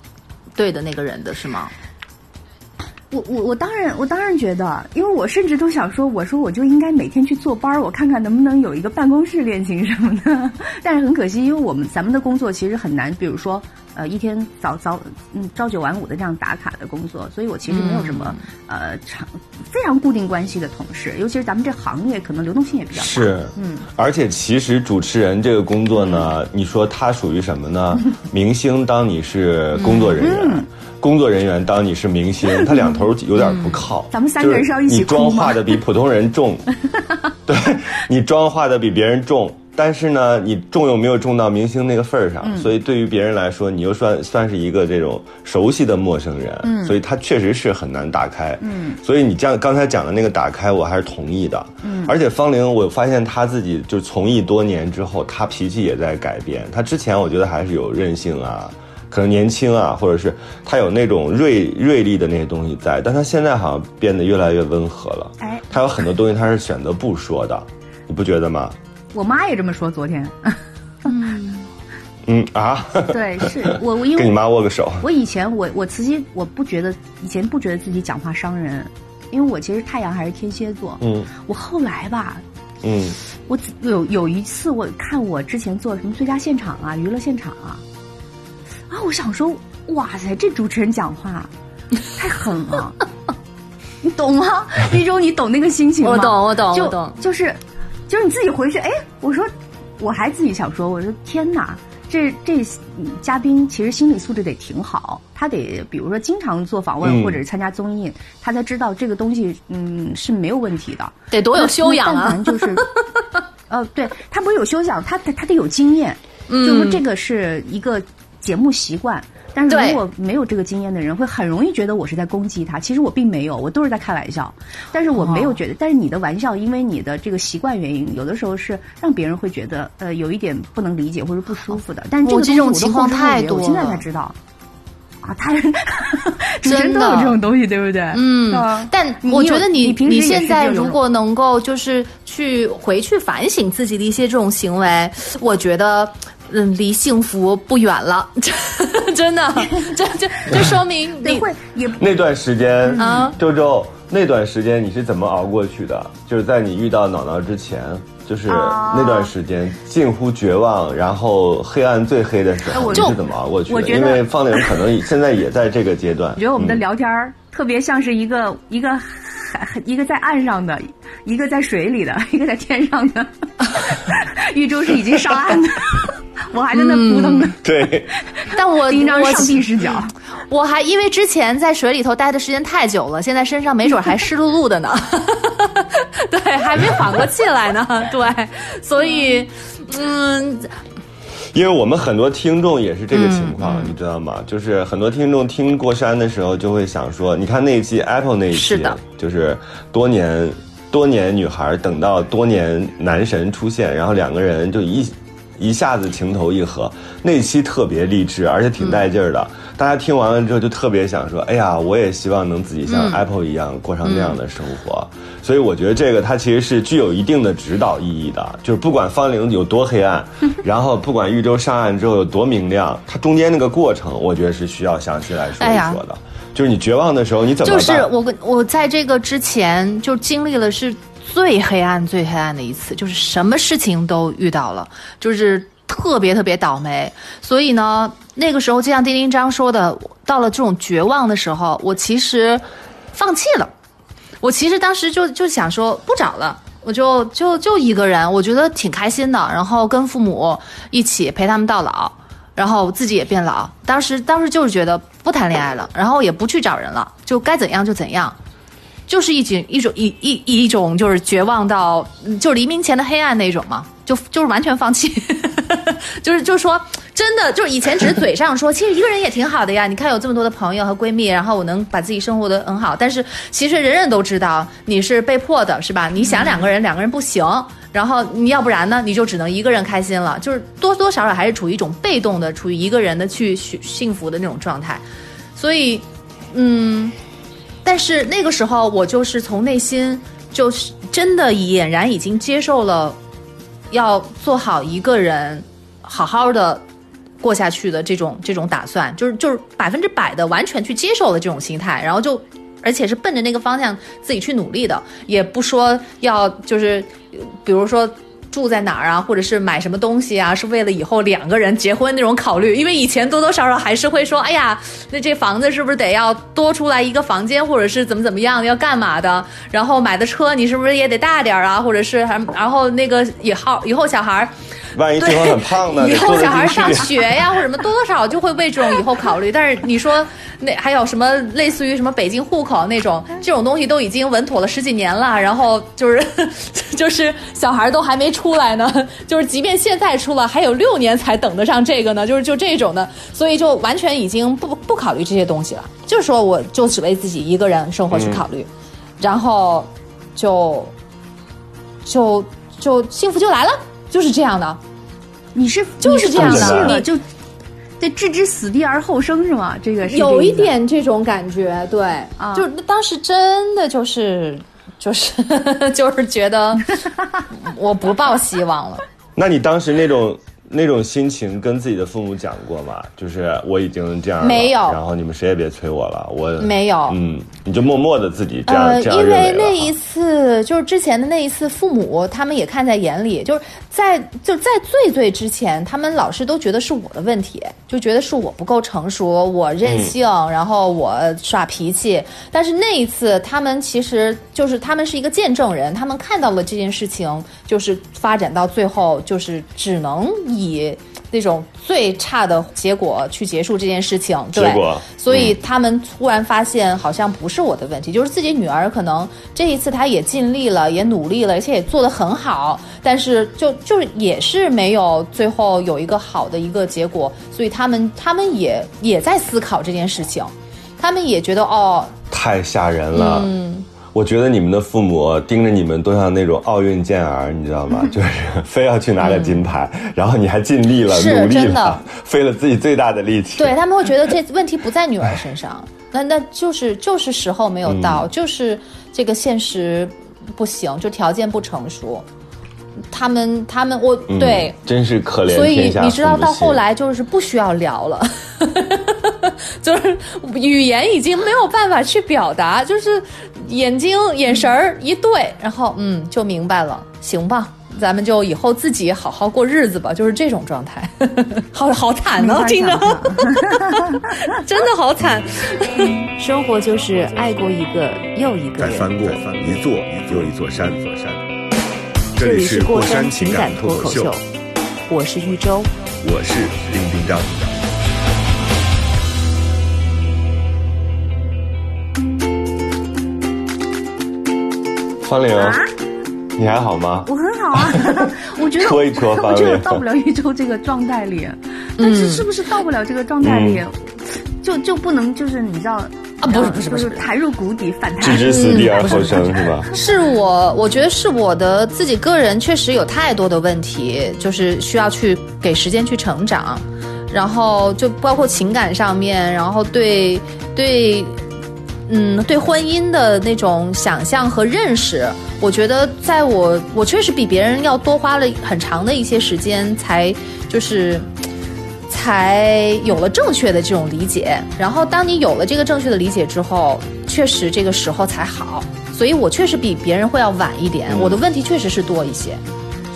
Speaker 2: 对的那个人的是吗？
Speaker 4: 我我我当然我当然觉得，因为我甚至都想说，我说我就应该每天去坐班儿，我看看能不能有一个办公室恋情什么的。但是很可惜，因为我们咱们的工作其实很难，比如说。呃，一天早早嗯朝九晚五的这样打卡的工作，所以我其实没有什么呃长非常固定关系的同事，尤其是咱们这行业可能流动性也比较大。
Speaker 3: 是，嗯，而且其实主持人这个工作呢，你说它属于什么呢？明星当你是工作人员，工作人员当你是明星，他两头有点不靠。
Speaker 4: 咱们三个人是要一起
Speaker 3: 你妆化的比普通人重，对你妆化的比别人重。但是呢，你重又没有重到明星那个份儿上，所以对于别人来说，你又算算是一个这种熟悉的陌生人，所以他确实是很难打开。嗯，所以你这样刚才讲的那个打开，我还是同意的。嗯，而且方玲，我发现他自己就从艺多年之后，他脾气也在改变。他之前我觉得还是有韧性啊，可能年轻啊，或者是他有那种锐锐利的那些东西在，但他现在好像变得越来越温和了。哎，他有很多东西他是选择不说的，你不觉得吗？
Speaker 4: 我妈也这么说，昨天。
Speaker 3: 嗯嗯啊，
Speaker 4: 对，是 我我因为
Speaker 3: 跟你妈握个手。
Speaker 4: 我以前我我自己我不觉得以前不觉得自己讲话伤人，因为我其实太阳还是天蝎座。嗯，我后来吧，嗯，我有有一次我看我之前做什么最佳现场啊、娱乐现场啊，啊，我想说，哇塞，这主持人讲话太狠了，你懂吗？玉州，你懂那个心情吗？
Speaker 2: 我懂，我懂，我懂，
Speaker 4: 就是。就是你自己回去，哎，我说，我还自己想说，我说天哪，这这嘉宾其实心理素质得挺好，他得比如说经常做访问或者是参加综艺，他才知道这个东西嗯是没有问题的，
Speaker 2: 得多有修养
Speaker 4: 啊！就是，呃，对他不是有修养，他他得有经验，就是说这个是一个节目习惯。但是如果没有这个经验的人，会很容易觉得我是在攻击他。其实我并没有，我都是在开玩笑。但是我没有觉得，但是你的玩笑，因为你的这个习惯原因，有的时候是让别人会觉得呃有一点不能理解或者不舒服的。但是
Speaker 2: 这种情况太多，
Speaker 4: 我现在才知道。啊，他主持人 都有这种东西，对不对？
Speaker 2: 嗯。但我觉得你你现在如果能够就是去回去反省自己的一些这种行为，我觉得。嗯，离幸福不远了，真的，这这这说明你
Speaker 4: 会也
Speaker 3: 那段时间啊，周周那段时间你是怎么熬过去的？就是在你遇到脑脑之前，就是那段时间近乎绝望，然后黑暗最黑的时候，你是怎么熬过去的？因为方玲可能现在也在这个阶段。
Speaker 4: 我觉得我们的聊天特别像是一个一个一个在岸上的，一个在水里的，一个在天上的。玉珠是已经上岸的。我还在那扑腾呢，
Speaker 3: 对，
Speaker 2: 但我
Speaker 4: 一张上帝视角，
Speaker 2: 我还因为之前在水里头待的时间太久了，现在身上没准还湿漉漉的呢，对，还没缓过气来呢，对，所以，嗯，
Speaker 3: 因为我们很多听众也是这个情况，你知道吗？就是很多听众听过山的时候，就会想说，你看那一期 Apple 那一期，就是多年多年女孩等到多年男神出现，然后两个人就一。一下子情投意合，那期特别励志，而且挺带劲儿的。大家听完了之后就特别想说，哎呀，我也希望能自己
Speaker 2: 嗯
Speaker 3: 像 Apple 一样过上那样的生活。所以我觉得这个它其实是具有一定的指导意义的，就是不管方龄有多黑暗，然后不管豫州上岸之后有多明亮，它中间那个过程，我觉得是需要详细来说一说的。就是你绝望的时候，你怎么办？
Speaker 2: 就是我跟我在这个之前就经历了是最黑暗、最黑暗的一次，就是什么事情都遇到了，就是特别特别倒霉。所以呢，那个时候就像丁丁章说的，到了这种绝望的时候，我其实放弃了。我其实当时就就想说不找了。我就就就一个人，我觉得挺开心的，然后跟父母一起陪他们到老，然后自己也变老。当时当时就是觉得不谈恋爱了，然后也不去找人了，就该怎样就怎样，就是一种一种一一一种就是绝望到就黎明前的黑暗那种嘛，就就是完全放弃，就是就是说真的就是以前只是嘴上说，其实一个人也挺好的呀，你看有这么多的朋友和闺蜜，然后我能把自己生活的很好，但是其实人人都知道你是被迫的，是吧？你想两个人，两个人不行。然后你要不然呢，你就只能一个人开心了，就是多多少少还是处于一种被动的，处于一个人的去幸幸福的那种状态，所以，嗯，但是那个时候我就是从内心就是真的俨然已经接受了要做好一个人好好的过下去的这种这种打算，就是就是百分之百的完全去接受了这种心态，然后就而且是奔着那个方向自己去努力的，也不说要就是比如说。住在哪儿啊，或者是买什么东西啊，是为了以后两个人结婚那种考虑。因为以前多多少少还是会说，哎呀，那这房子是不是得要多出来一个房间，或者是怎么怎么样，要干嘛的？然后买的车你是不是也得大点儿啊？或者是还然后那个以后以后小孩儿
Speaker 3: 万一对方很胖呢？
Speaker 2: 以后小孩上学呀，或者什么，多多少少就会为这种以后考虑。但是你说那还有什么类似于什么北京户口那种这种东西，都已经稳妥了十几年了，然后就是 就是小孩都还没出来呢，就是即便现在出了，还有六年才等得上这个呢，就是就这种的，所以就完全已经不不考虑这些东西了，就是说我就只为自己一个人生活去考虑，然后就就就幸福就来了，就是这样的。
Speaker 4: 你是
Speaker 2: 就是这样的
Speaker 4: 你就对置之死地而后生是吗？这个是
Speaker 2: 有一点这种感觉，对，
Speaker 4: 啊
Speaker 2: 就当时真的就是 就是就是觉得我不抱希望了。
Speaker 3: 那你当时那种那种心情跟自己的父母讲过吗？就是我已经这样了，
Speaker 2: 没有
Speaker 3: 然后你们谁也别催我了，我
Speaker 2: 没有
Speaker 3: 嗯，你就默默的自己这样、
Speaker 2: 呃，
Speaker 3: 这样
Speaker 2: 因
Speaker 3: 为
Speaker 2: 那一次就是之前的那一次，父母他们也看在眼里，就是在就在最最之前，他们老是都觉得是我的问题，就觉得是我不够成熟，我任性，然后我耍脾气。但是那一次，他们其实就是他们是一个见证人，他们看到了这件事情，就是发展到最后，就是只能以。那种最差的结果去结束这件事情，对所以他们突然发现好像不是我的问题，就是自己女儿可能这一次她也尽力了，也努力了，而且也做得很好，但是就就是也是没有最后有一个好的一个结果，所以他们他们也也在思考这件事情，他们也觉得哦，
Speaker 3: 太吓人了。
Speaker 2: 嗯，
Speaker 3: 我觉得你们的父母盯着你们都像那种奥运健儿，你知道吗？就是非要去拿个金牌，然后你还尽力了，努力了，费了自己最大的力气。
Speaker 2: 对他们会觉得这问题不在女儿身上，那那就是就是时候没有到，
Speaker 3: 嗯
Speaker 2: 就是这个现实不行，就条件不成熟。他们他们我、
Speaker 3: 嗯
Speaker 2: 对，
Speaker 3: 真是可怜
Speaker 2: 所以你知道到后来就是不需要聊了，就是语言已经没有办法去表达，就是眼睛眼神儿一对，然后嗯就明白了，行吧。咱们就以后自己好好过日子吧，就是这种状态，好好惨呢、
Speaker 4: 没法
Speaker 2: 听着 真的好惨。生活就是爱过一个又一个人。
Speaker 1: 再翻过一座又一座山，座山。这
Speaker 2: 这里
Speaker 1: 里是过
Speaker 2: 山
Speaker 1: 山情
Speaker 2: 情感
Speaker 1: 脱
Speaker 2: 口秀，，我是玉州。
Speaker 1: 我是丁丁张。
Speaker 3: 方玲，
Speaker 4: 啊
Speaker 3: 你还好吗？
Speaker 4: 我很好啊，我觉得
Speaker 3: 戳一戳
Speaker 4: 我觉得我到不了宇宙这个状态里，但是是不是到不了这个状态里，就就不能就是你知道
Speaker 2: 啊不是不是不是
Speaker 4: 就是弹入谷底反弹
Speaker 3: 置之死地而后生是吧？
Speaker 2: 是我，我觉得是我的自己个人确实有太多的问题，就是需要去给时间去成长。然后就包括情感上面，然后对对。嗯，对婚姻的那种想象和认识，我觉得在我我确实比别人要多花了很长的一些时间，才就是才有了正确的这种理解。然后，当你有了这个正确的理解之后，确实这个时候才好。所以我确实比别人会要晚一点，我的问题确实是多一些。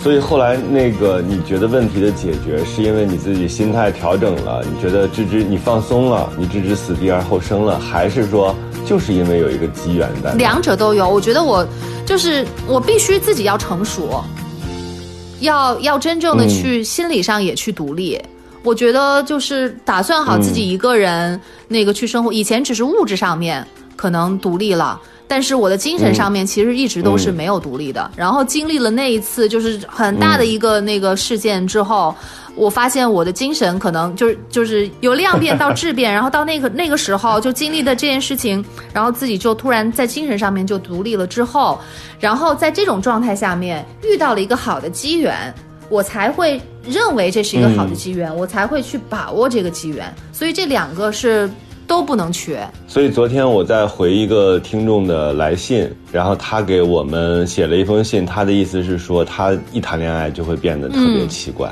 Speaker 3: 所以后来那个你觉得问题的解决，是因为你自己心态调整了？你觉得置之你放松了，你置之死地而后生了，还是说？就是因为有一个机缘在，
Speaker 2: 两者都有。我觉得我就是我必须自己要成熟，要要真正的去心理上也去独立。我觉得就是打算好自己一个人那个去生活。以前只是物质上面可能独立了，但是我的精神上面其实一直都是没有独立的。然后经历了那一次就是很大的一个那个事件之后。我发现我的精神可能就是就是由量变到质变，然后到那个那个时候就经历的这件事情，然后自己就突然在精神上面就独立了之后，然后在这种状态下面遇到了一个好的机缘，我才会认为这是一个好的机缘，我才会去把握这个机缘。所以这两个是都不能缺。
Speaker 3: 所以昨天我在回一个听众的来信，然后他给我们写了一封信，他的意思是说他一谈恋爱就会变得特别奇怪。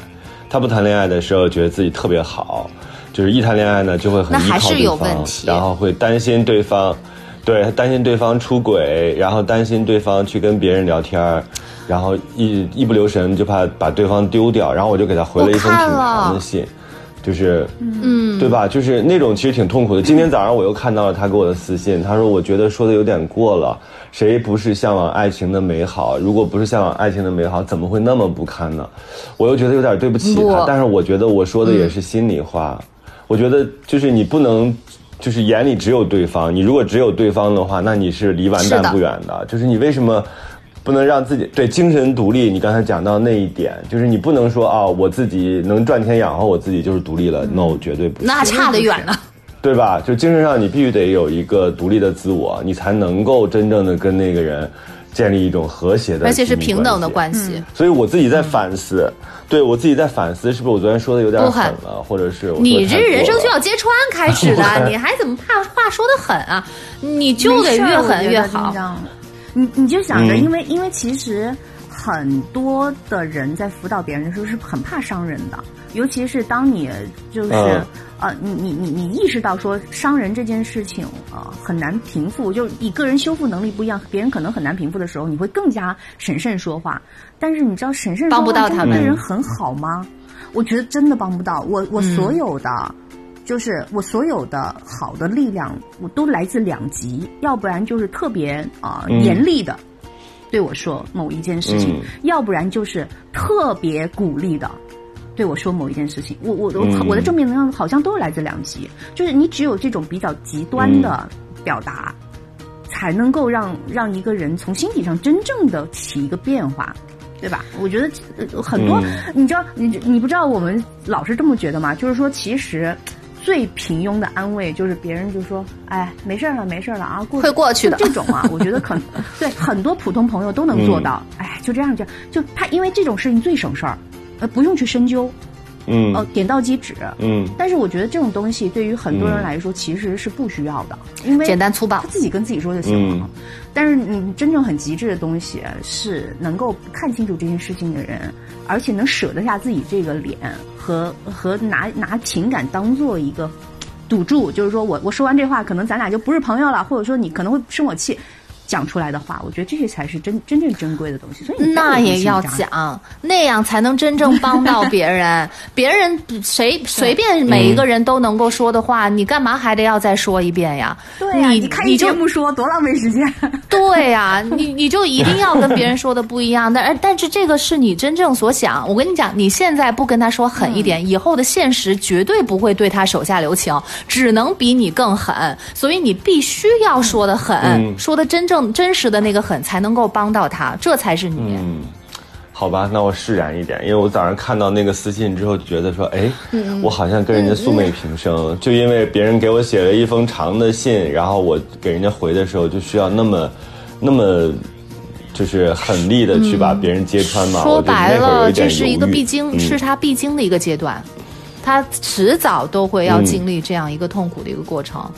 Speaker 3: 他不谈恋爱的时候，觉得自己特别好，就是一谈恋爱呢，就会很依靠对方，然后会担心对方，对，担心对方出轨，然后担心对方去跟别人聊天然后一一不留神就怕把对方丢掉，然后我就给他回了一封挺长的信，就是，嗯，对吧？就是那种其实挺痛苦的。今天早上我又看到了他给我的私信，他说我觉得说的有点过了。谁不是向往爱情的美好？如果不是向往爱情的美好，怎么会那么不堪呢？我又觉得有点对不起他，但是我觉得我说的也是心里话。我觉得就是你不能，就是眼里只有对方。你如果只有对方的话，那你是离完蛋不远的。就是你为什么不能让自己对精神独立？你刚才讲到那一点，就是你不能说啊，我自己能赚钱养活我自己就是独立了。No，绝对不，
Speaker 2: 那差得远了。
Speaker 3: 对吧？就精神上，你必须得有一个独立的自我，你才能够真正的跟那个人建立一种和谐的，
Speaker 2: 而且是平等的关系。
Speaker 3: 所以我自己在反思，对我自己在反思，是不是我昨天说的有点狠了，或者是
Speaker 2: 你这人生需要揭穿开始的，你还怎么怕话说的狠啊？你就得越狠越好。
Speaker 4: 你你就想着，因为因为其实很多的人在辅导别人的时候是很怕伤人的。尤其是当你就是呃，你你你你意识到说伤人这件事情啊很难平复，就你个人修复能力不一样，别人可能很难平复的时候，你会更加审慎说话。但是你知道审慎
Speaker 2: 帮不到他们
Speaker 4: 对人很好吗？我觉得真的帮不到。我我所有的就是我所有的好的力量，我都来自两极，要不然就是特别啊严厉的对我说某一件事情，要不然就是特别鼓励的。对我说某一件事情，我我我我的正面能量好像都是来自两极，就是你只有这种比较极端的表达，才能够让让一个人从心底上真正的起一个变化，对吧？我觉得很多，你知道，你你不知道我们老是这么觉得吗？就是说，其实最平庸的安慰就是别人就说，哎，没事了，没事了啊，
Speaker 2: 会过去的。
Speaker 4: 这种啊，我觉得可能对很多普通朋友都能做到。哎，就这样就就他，因为这种事情最省事儿。呃，不用去深究，
Speaker 3: 嗯，
Speaker 4: 哦，点到即止，
Speaker 3: 嗯。
Speaker 4: 但是我觉得这种东西对于很多人来说其实是不需要的，因为
Speaker 2: 简单粗暴，
Speaker 4: 他自己跟自己说就行了。但是你真正很极致的东西，是能够看清楚这件事情的人，而且能舍得下自己这个脸和和拿拿情感当做一个赌注，就是说我我说完这话，可能咱俩就不是朋友了，或者说你可能会生我气。讲出来的话，我觉得这些才是真真正珍贵的东西。所以
Speaker 2: 那也要讲，那样才能真正帮到别人。别人谁随便每一个人都能够说的话，你干嘛还得要再说一遍呀？
Speaker 4: 对呀，你看一节目说多浪费时间。
Speaker 2: 对呀，你你就一定要跟别人说的不一样。但但是这个是你真正所想。我跟你讲，你现在不跟他说狠一点，以后的现实绝对不会对他手下留情，只能比你更狠。所以你必须要说的狠，说的真正。真实的那个狠才能够帮到他，这才是你。
Speaker 3: 嗯，好吧，那我释然一点，因为我早上看到那个私信之后，觉得说，哎，我好像跟人家素昧平生，就因为别人给我写了一封长的信，然后我给人家回的时候，就需要那么，那么，就是狠力的去把别人揭穿嘛。
Speaker 2: 说白了，这是一个必经，是他必经的一个阶段。他迟早都会要经历这样一个痛苦的一个过程。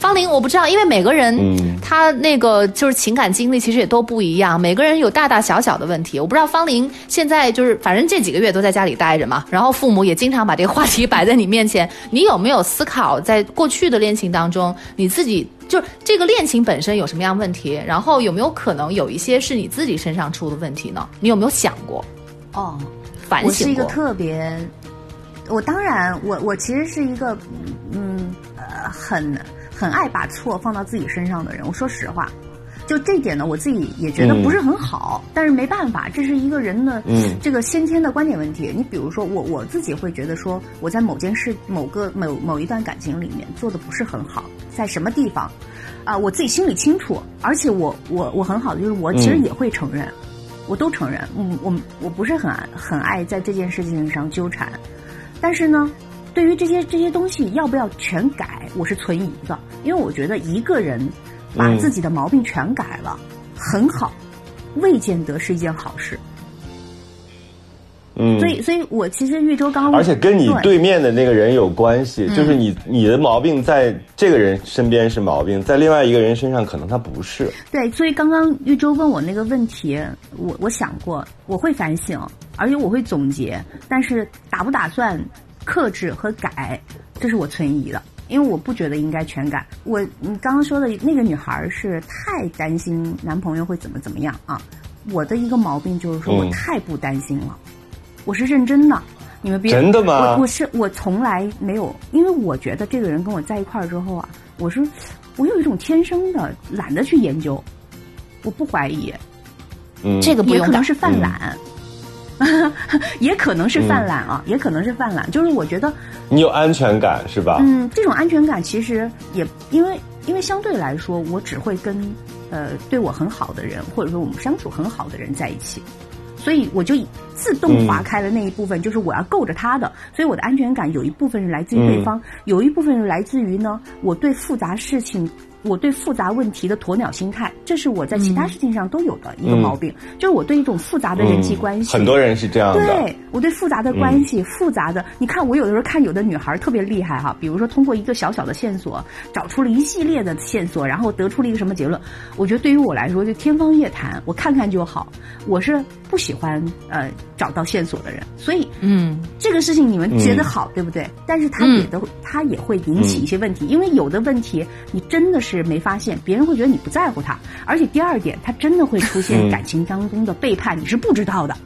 Speaker 2: 方玲，我不知道，因为每个人
Speaker 3: 嗯
Speaker 2: 他那个就是情感经历其实也都不一样，每个人有大大小小的问题。我不知道方玲现在就是，反正这几个月都在家里待着嘛，然后父母也经常把这个话题摆在你面前，你有没有思考在过去的恋情当中，你自己就是这个恋情本身有什么样问题，然后有没有可能有一些是你自己身上出的问题呢？你有没有想过、
Speaker 4: 哦，
Speaker 2: 反
Speaker 4: 我是一个
Speaker 2: 省过？
Speaker 4: 特别，我当然，我我其实是一个，嗯呃，很很爱把错放到自己身上的人。我说实话，就这点呢，我自己也觉得不是很好，但是没办法，这是一个人的
Speaker 3: 嗯
Speaker 4: 这个先天的观点问题。你比如说，我我自己会觉得说，我在某件事、某个某某一段感情里面做的不是很好，在什么地方啊、我自己心里清楚，而且我我我很好的就是我其实
Speaker 3: 嗯
Speaker 4: 也会承认。我都承认，嗯，我我不是很爱很爱在这件事情上纠缠，但是呢，对于这些这些东西要不要全改，我是存疑的，因为我觉得一个人把
Speaker 3: 嗯
Speaker 4: 自己的毛病全改了，很好，未见得是一件好事。
Speaker 3: 嗯，
Speaker 4: 所以，所以我其实玉州刚，
Speaker 3: 而且跟你
Speaker 4: 对
Speaker 3: 对面的那个人有关系，就是你你的毛病在这个人身边是毛病，在另外一个人身上可能他不是。
Speaker 4: 对，所以刚刚玉州问我那个问题，我我想过，我会反省，而且我会总结，但是打不打算克制和改，这是我存疑的，因为我不觉得应该全改。我你刚刚说的那个女孩是太担心男朋友会怎么怎么样啊，我的一个毛病就是说我
Speaker 3: 嗯
Speaker 4: 太不担心了，我是认真的。你们别
Speaker 3: 真的吗
Speaker 4: 我我是我从来没有，因为我觉得这个人跟我在一块儿之后啊，我是我有一种天生的懒得去研究，我不怀疑，
Speaker 3: 嗯，
Speaker 2: 这个不用
Speaker 4: 也可能。是犯懒，也可能是犯懒啊，也可能是犯懒。就是我觉得，
Speaker 3: 你有安全感是吧？
Speaker 4: 嗯，这种安全感其实也因为因为相对来说，我只会跟呃对我很好的人，或者说我们相处很好的人在一起，所以我就自动划开了那一部分，就是我要够着他的。所以我的安全感有一部分是来自于对方，有一部分是来自于呢，我对复杂事情。我对复杂问题的鸵鸟心态，这是我在其他事情上都有的一个毛病，就是我对一种复杂的人际关系，
Speaker 3: 嗯很多人是这样的。
Speaker 4: 对我对复杂的关系、复杂的，你看我有的时候看有的女孩特别厉害哈，比如说通过一个小小的线索找出了一系列的线索，然后得出了一个什么结论。我觉得对于我来说就天方夜谭，我看看就好。我是不喜欢呃找到线索的人，所以
Speaker 2: 嗯，
Speaker 4: 这个事情你们觉得好，对不对？但是他也都、他也会引起一些问题，因为有的问题你真的是没发现，别人会觉得你不在乎他，而且第二点，他真的会出现
Speaker 3: 嗯
Speaker 4: 感情当中的背叛，你是不知道的，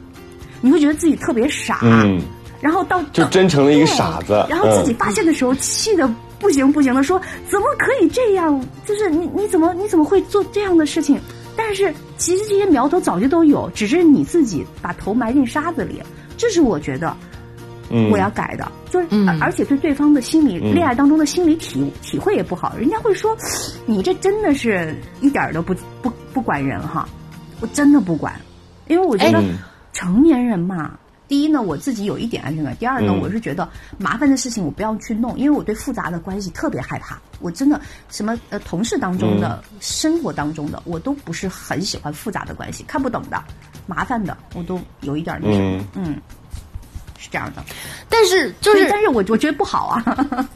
Speaker 4: 你会觉得自己特别傻，
Speaker 3: 嗯，
Speaker 4: 然后到
Speaker 3: 就真成了一个傻子。
Speaker 4: 然后自己
Speaker 3: 嗯
Speaker 4: 发现的时候，气的不行不行的，说怎么可以这样？就是你你怎么你怎么会做这样的事情？但是其实这些苗头早就都有，只是你自己把头埋进沙子里。这是我觉得
Speaker 3: 嗯。
Speaker 4: 我要改的，就是、
Speaker 2: 嗯。
Speaker 4: 而且对对方的心理、
Speaker 3: 嗯。
Speaker 4: 恋爱当中的心理体体会也不好，人家会说你这真的是一点儿都不不不管人哈，我真的不管，因为我觉得成年人嘛。第一呢，我自己有一点安全感；第二呢，
Speaker 3: 嗯。
Speaker 4: 我是觉得麻烦的事情我不要去弄，因为我对复杂的关系特别害怕。我真的什么呃同事当中的、
Speaker 3: 嗯。
Speaker 4: 生活当中的，我都不是很喜欢复杂的关系，看不懂的、麻烦的，我都有一点那什么，嗯是这样的。
Speaker 2: 但是就是
Speaker 4: 但是我我觉得不好啊。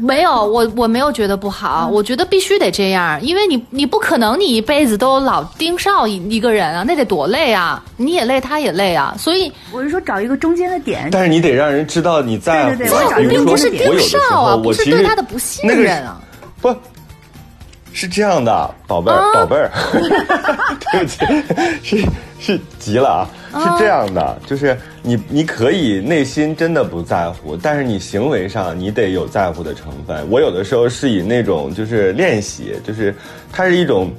Speaker 2: 没有，我我没有觉得不好，我觉得必须得这样，因为你你不可能你一辈子都老盯梢一一个人啊，那得多累啊！你也累，他也累啊，所以
Speaker 4: 我是说找一个中间的点，
Speaker 3: 但是你得让人知道你在乎。
Speaker 4: 对对对我找
Speaker 3: 比如说
Speaker 4: 一个中间
Speaker 2: 并不是盯
Speaker 3: 我有的时
Speaker 2: 上啊，
Speaker 3: 候，
Speaker 2: 不是对他的不信
Speaker 3: 那个
Speaker 2: 任啊。
Speaker 3: 不，是这样的，宝贝儿，
Speaker 2: 啊
Speaker 3: 宝贝儿，对不起，是是急了啊，是这样的，就是你你可以内心真的不在乎，但是你行为上你得有在乎的成分。我有的时候是以那种就是练习，就是它是一种。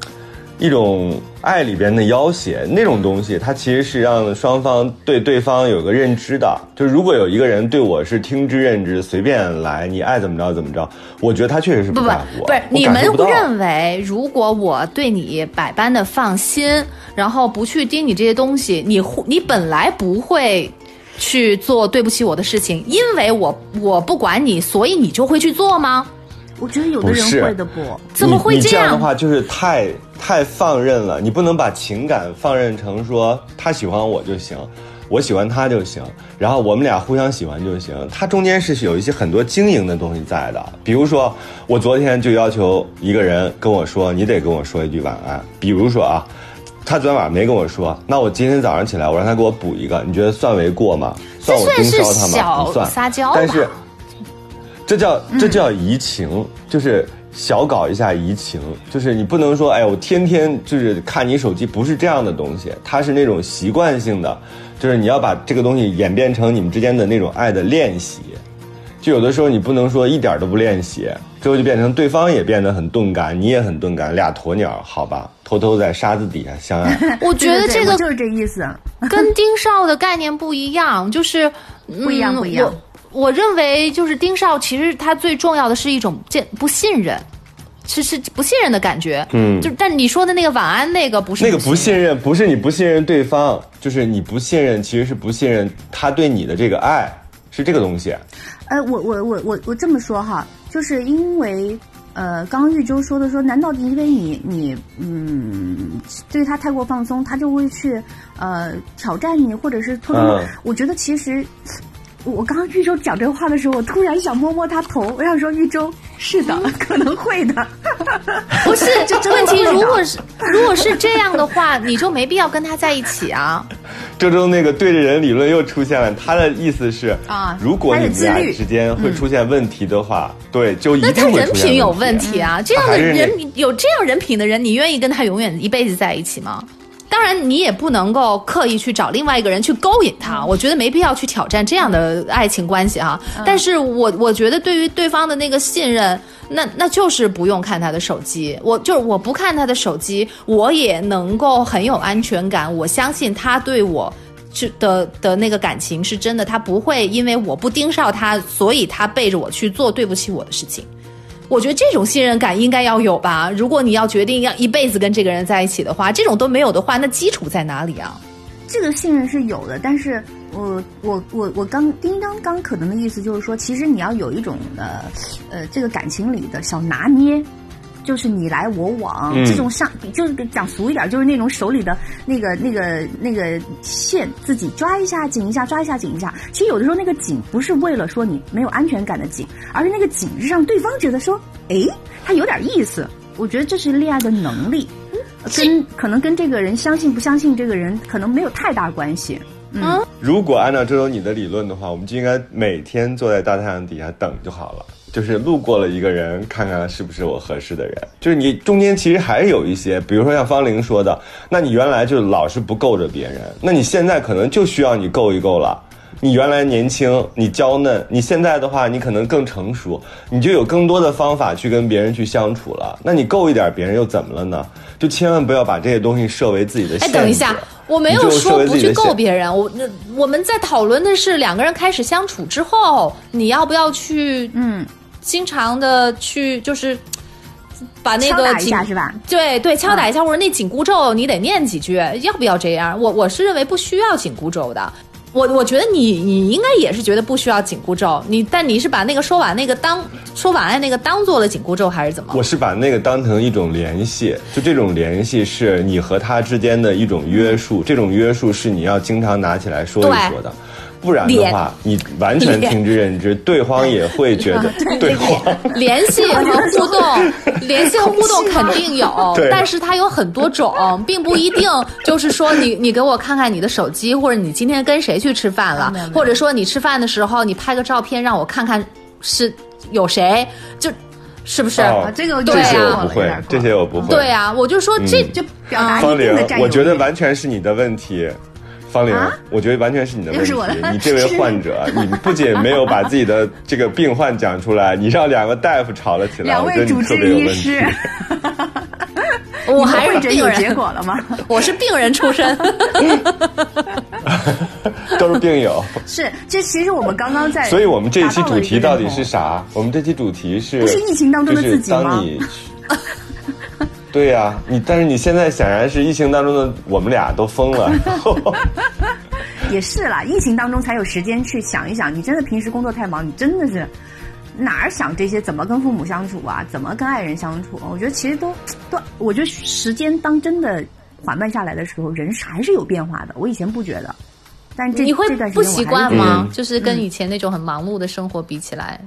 Speaker 3: 一种爱里边的要挟那种东西，它其实是让双方对对方有个认知的。就如果有一个人对我是听之任之，随便来，你爱怎么着怎么着，我觉得他确实是
Speaker 2: 不不
Speaker 3: 在乎我。
Speaker 2: 不是，
Speaker 3: 我
Speaker 2: 你们认为，如果我对你百般的放心，然后不去盯你这些东西，你会你本来不会去做对不起我的事情，因为我我不管你，所以你就会去做吗？
Speaker 4: 我觉得有的人会的不。
Speaker 2: 怎么会
Speaker 3: 这
Speaker 2: 样
Speaker 3: 的话，就是太太放任了。你不能把情感放任成说他喜欢我就行。我喜欢他就行，然后我们俩互相喜欢就行。它中间是有一些很多经营的东西在的，比如说我昨天就要求一个人跟我说，你得跟我说一句晚安。比如说啊，他昨天晚上没跟我说，那我今天早上起来我让他给我补一个，你觉得算为过吗？算我盯梢他吗？不算，
Speaker 2: 撒娇
Speaker 3: 但是这叫这叫移情，就是。小搞一下移情，就是你不能说，哎，我天天就是看你手机，不是这样的东西，它是那种习惯性的，就是你要把这个东西演变成你们之间的那种爱的练习。就有的时候你不能说一点都不练习，最后就变成对方也变得很钝感，你也很钝感，俩鸵鸟，好吧，偷偷在沙子底下相爱。
Speaker 2: 我觉得这个
Speaker 4: 就是这意思，
Speaker 2: 跟盯梢的概念不一样，就是
Speaker 4: 不一样不一样。
Speaker 2: 我认为，就是丁少，其实他最重要的是一种见不信任，是是不信任的感觉。嗯，就但你说的那个晚安那个不是
Speaker 3: 那个不信任，不是你不信任对方，就是你不信任，其实是不信任他对你的这个爱，是这个东西。
Speaker 4: 呃，我我我我我这么说哈，就是因为呃，刚刚玉州说的说，难道因为你你嗯对他太过放松，他就会去呃挑战你，或者是偷偷？我觉得其实。我刚刚玉州讲这话的时候，我突然想摸摸他头，我想说玉州是的，可能会的。
Speaker 2: 不是，这问题如果是如果是这样的话，你就没必要跟他在一起啊。
Speaker 3: 周周那个对着人理论又出现了，他的意思是啊，如果你们俩之间会出现问题的话，对，就一定会
Speaker 2: 那他人品有问题啊，这样的人有这样人品的人，你愿意跟他永远一辈子在一起吗？当然，你也不能够刻意去找另外一个人去勾引他，我觉得没必要去挑战这样的爱情关系哈。但是我我觉得对于对方的那个信任，那那就是不用看他的手机，我就是我不看他的手机，我也能够很有安全感。我相信他对我是的的那个感情是真的，他不会因为我不盯梢他，所以他背着我去做对不起我的事情。我觉得这种信任感应该要有吧。如果你要决定要一辈子跟这个人在一起的话，这种都没有的话，那基础在哪里啊？
Speaker 4: 这个信任是有的，但是我我我我刚丁刚刚可能的意思就是说，其实你要有一种呃呃这个感情里的小拿捏。就是你来我往这种上，就是讲俗一点，就是那种手里的那个那个那个线，自己抓一下紧一下，抓一下紧一下。其实有的时候那个紧不是为了说你没有安全感的紧，而是那个紧是让对方觉得说，哎，他有点意思。我觉得这是恋爱的能力，跟可能跟这个人相信不相信这个人可能没有太大关系。嗯，
Speaker 3: 如果按照周周你的理论的话，我们就应该每天坐在大太阳底下等就好了。就是路过了一个人，看看是不是我合适的人。就是你中间其实还是有一些，比如说像方玲说的，那你原来就老是不够着别人，那你现在可能就需要你够一够了。你原来年轻，你娇嫩，你现在的话，你可能更成熟，你就有更多的方法去跟别人去相处了。那你够一点别人又怎么了呢？就千万不要把这些东西设为自己的。哎，
Speaker 2: 等一下，我没有说不去够别人，我那我们在讨论的是两个人开始相处之后，你要不要去嗯。经常的去就是把那个
Speaker 4: 紧是吧？
Speaker 2: 对对，敲打一下或者那紧箍咒你得念几句，要不要这样？我我是认为不需要紧箍咒的。我我觉得你你应该也是觉得不需要紧箍咒。你但你是把那个说完那个当说晚安那个当做了紧箍咒还是怎么？
Speaker 3: 我是把那个当成一种联系，就这种联系是你和他之间的一种约束，这种约束是你要经常拿起来说一说的。不然的话，你完全听之任之，对方也会觉得 对方。
Speaker 2: 联系和互动，联系和互动肯定有，但是它有很多种，并不一定就是说你你给我看看你的手机，或者你今天跟谁去吃饭了，或者说你吃饭的时候你拍个照片让我看看是有谁，就是不是？
Speaker 4: 这个
Speaker 3: 这些我不会，这些我不会。
Speaker 2: 对啊，我就说这就
Speaker 4: 表达一定的占
Speaker 3: 有我觉得完全是你的问题。方玲，我觉得完全是你的问题。你这位患者，你不仅没有把自己的这个病患讲出来，你让两个大夫吵了起来，
Speaker 4: 两位主治医师，
Speaker 2: 我还
Speaker 4: 是诊有结果了吗？
Speaker 2: 我是病人出身，
Speaker 3: 都是病友。
Speaker 4: 是，这其实我们刚刚在，
Speaker 3: 所以我们这一期主题到底是啥？我们这期主题是，
Speaker 4: 不是疫情当中的自己
Speaker 3: 吗？对呀，你但是你现在显然是疫情当中的我们俩都疯了。
Speaker 4: 也是啦，疫情当中才有时间去想一想。你真的平时工作太忙，你真的是哪儿想这些？怎么跟父母相处啊？怎么跟爱人相处？我觉得其实都都，我觉得时间当真的缓慢下来的时候，人还是有变化的。我以前不觉得，但这
Speaker 2: 你会
Speaker 4: 这段
Speaker 2: 不习惯吗？
Speaker 3: 嗯
Speaker 2: 就是跟以前那种很忙碌的生活比起来，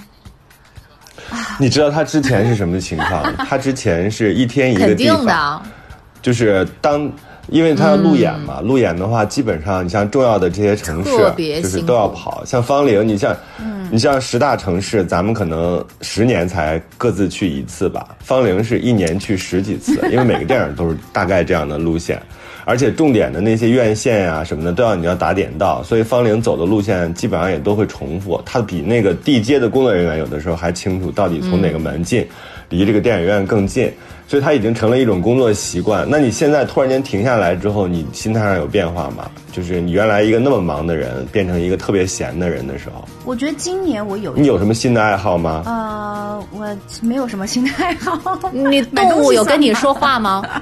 Speaker 3: 你知道他之前是什么情况？他之前是一天一个地方，
Speaker 2: 定的。
Speaker 3: 就是当。因为他要路演嘛，路演的话，基本上你像重要的这些城市，就是都要跑。像方龄，你像，你像十大城市，咱们可能十年才各自去一次吧。方龄是一年去十几次，因为每个电影都是大概这样的路线，而且重点的那些院线呀、什么的都要你要打点到，所以方龄走的路线基本上也都会重复。他比那个地接的工作人员有的时候还清楚到底从哪个门进，离这个电影院更近。所以他已经成了一种工作习惯。那你现在突然间停下来之后，你心态上有变化吗？就是你原来一个那么忙的人，变成一个特别闲的人的时候，
Speaker 4: 我觉得今年我有
Speaker 3: 你有什么新的爱好吗？
Speaker 4: 呃，我没有什么新的爱好。
Speaker 2: 你动物有跟你说话吗？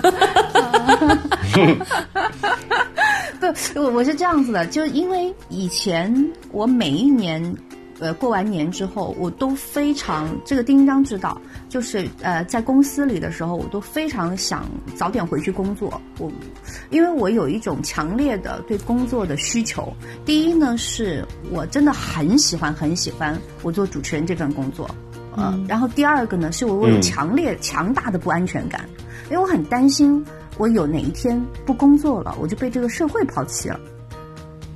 Speaker 4: 不，我我是这样子的，就因为以前我每一年，呃，过完年之后，我都非常这个丁章知道，就是呃，在公司里的时候，我都非常想早点回去工作。我因为我有一种强烈的对工作的需求。第一呢，是我真的很喜欢很喜欢我做主持人这份工作。嗯，然后第二个呢，是我我有
Speaker 3: 嗯
Speaker 4: 强烈、强大的不安全感，因为我很担心我有哪一天不工作了，我就被这个社会抛弃了。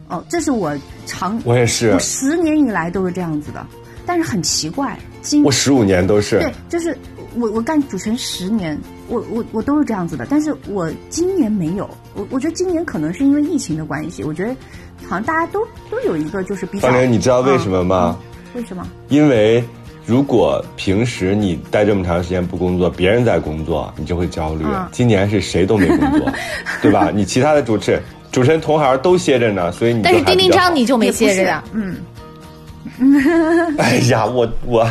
Speaker 4: 哦，这是我长
Speaker 3: 我也是
Speaker 4: 我，十年以来都是这样子的，但是很奇怪，今
Speaker 3: 我十五年都是
Speaker 4: 对，就是我我干主持人十年，我我我都是这样子的，但是我今年没有，我我觉得今年可能是因为疫情的关系，我觉得好像大家都都有一个就是比较。
Speaker 3: 方玲，你知道为什么吗？
Speaker 4: 为什么？
Speaker 3: 因为如果平时你待这么长时间不工作，别人在工作，你就会焦虑。
Speaker 4: 嗯
Speaker 3: 今年是谁都没工作，对吧？你其他的主持主持人同行都歇着呢，所以你
Speaker 2: 但是丁丁
Speaker 3: 还比较好
Speaker 2: 章你就没歇着呀。
Speaker 4: 嗯，
Speaker 3: 哎呀，我我，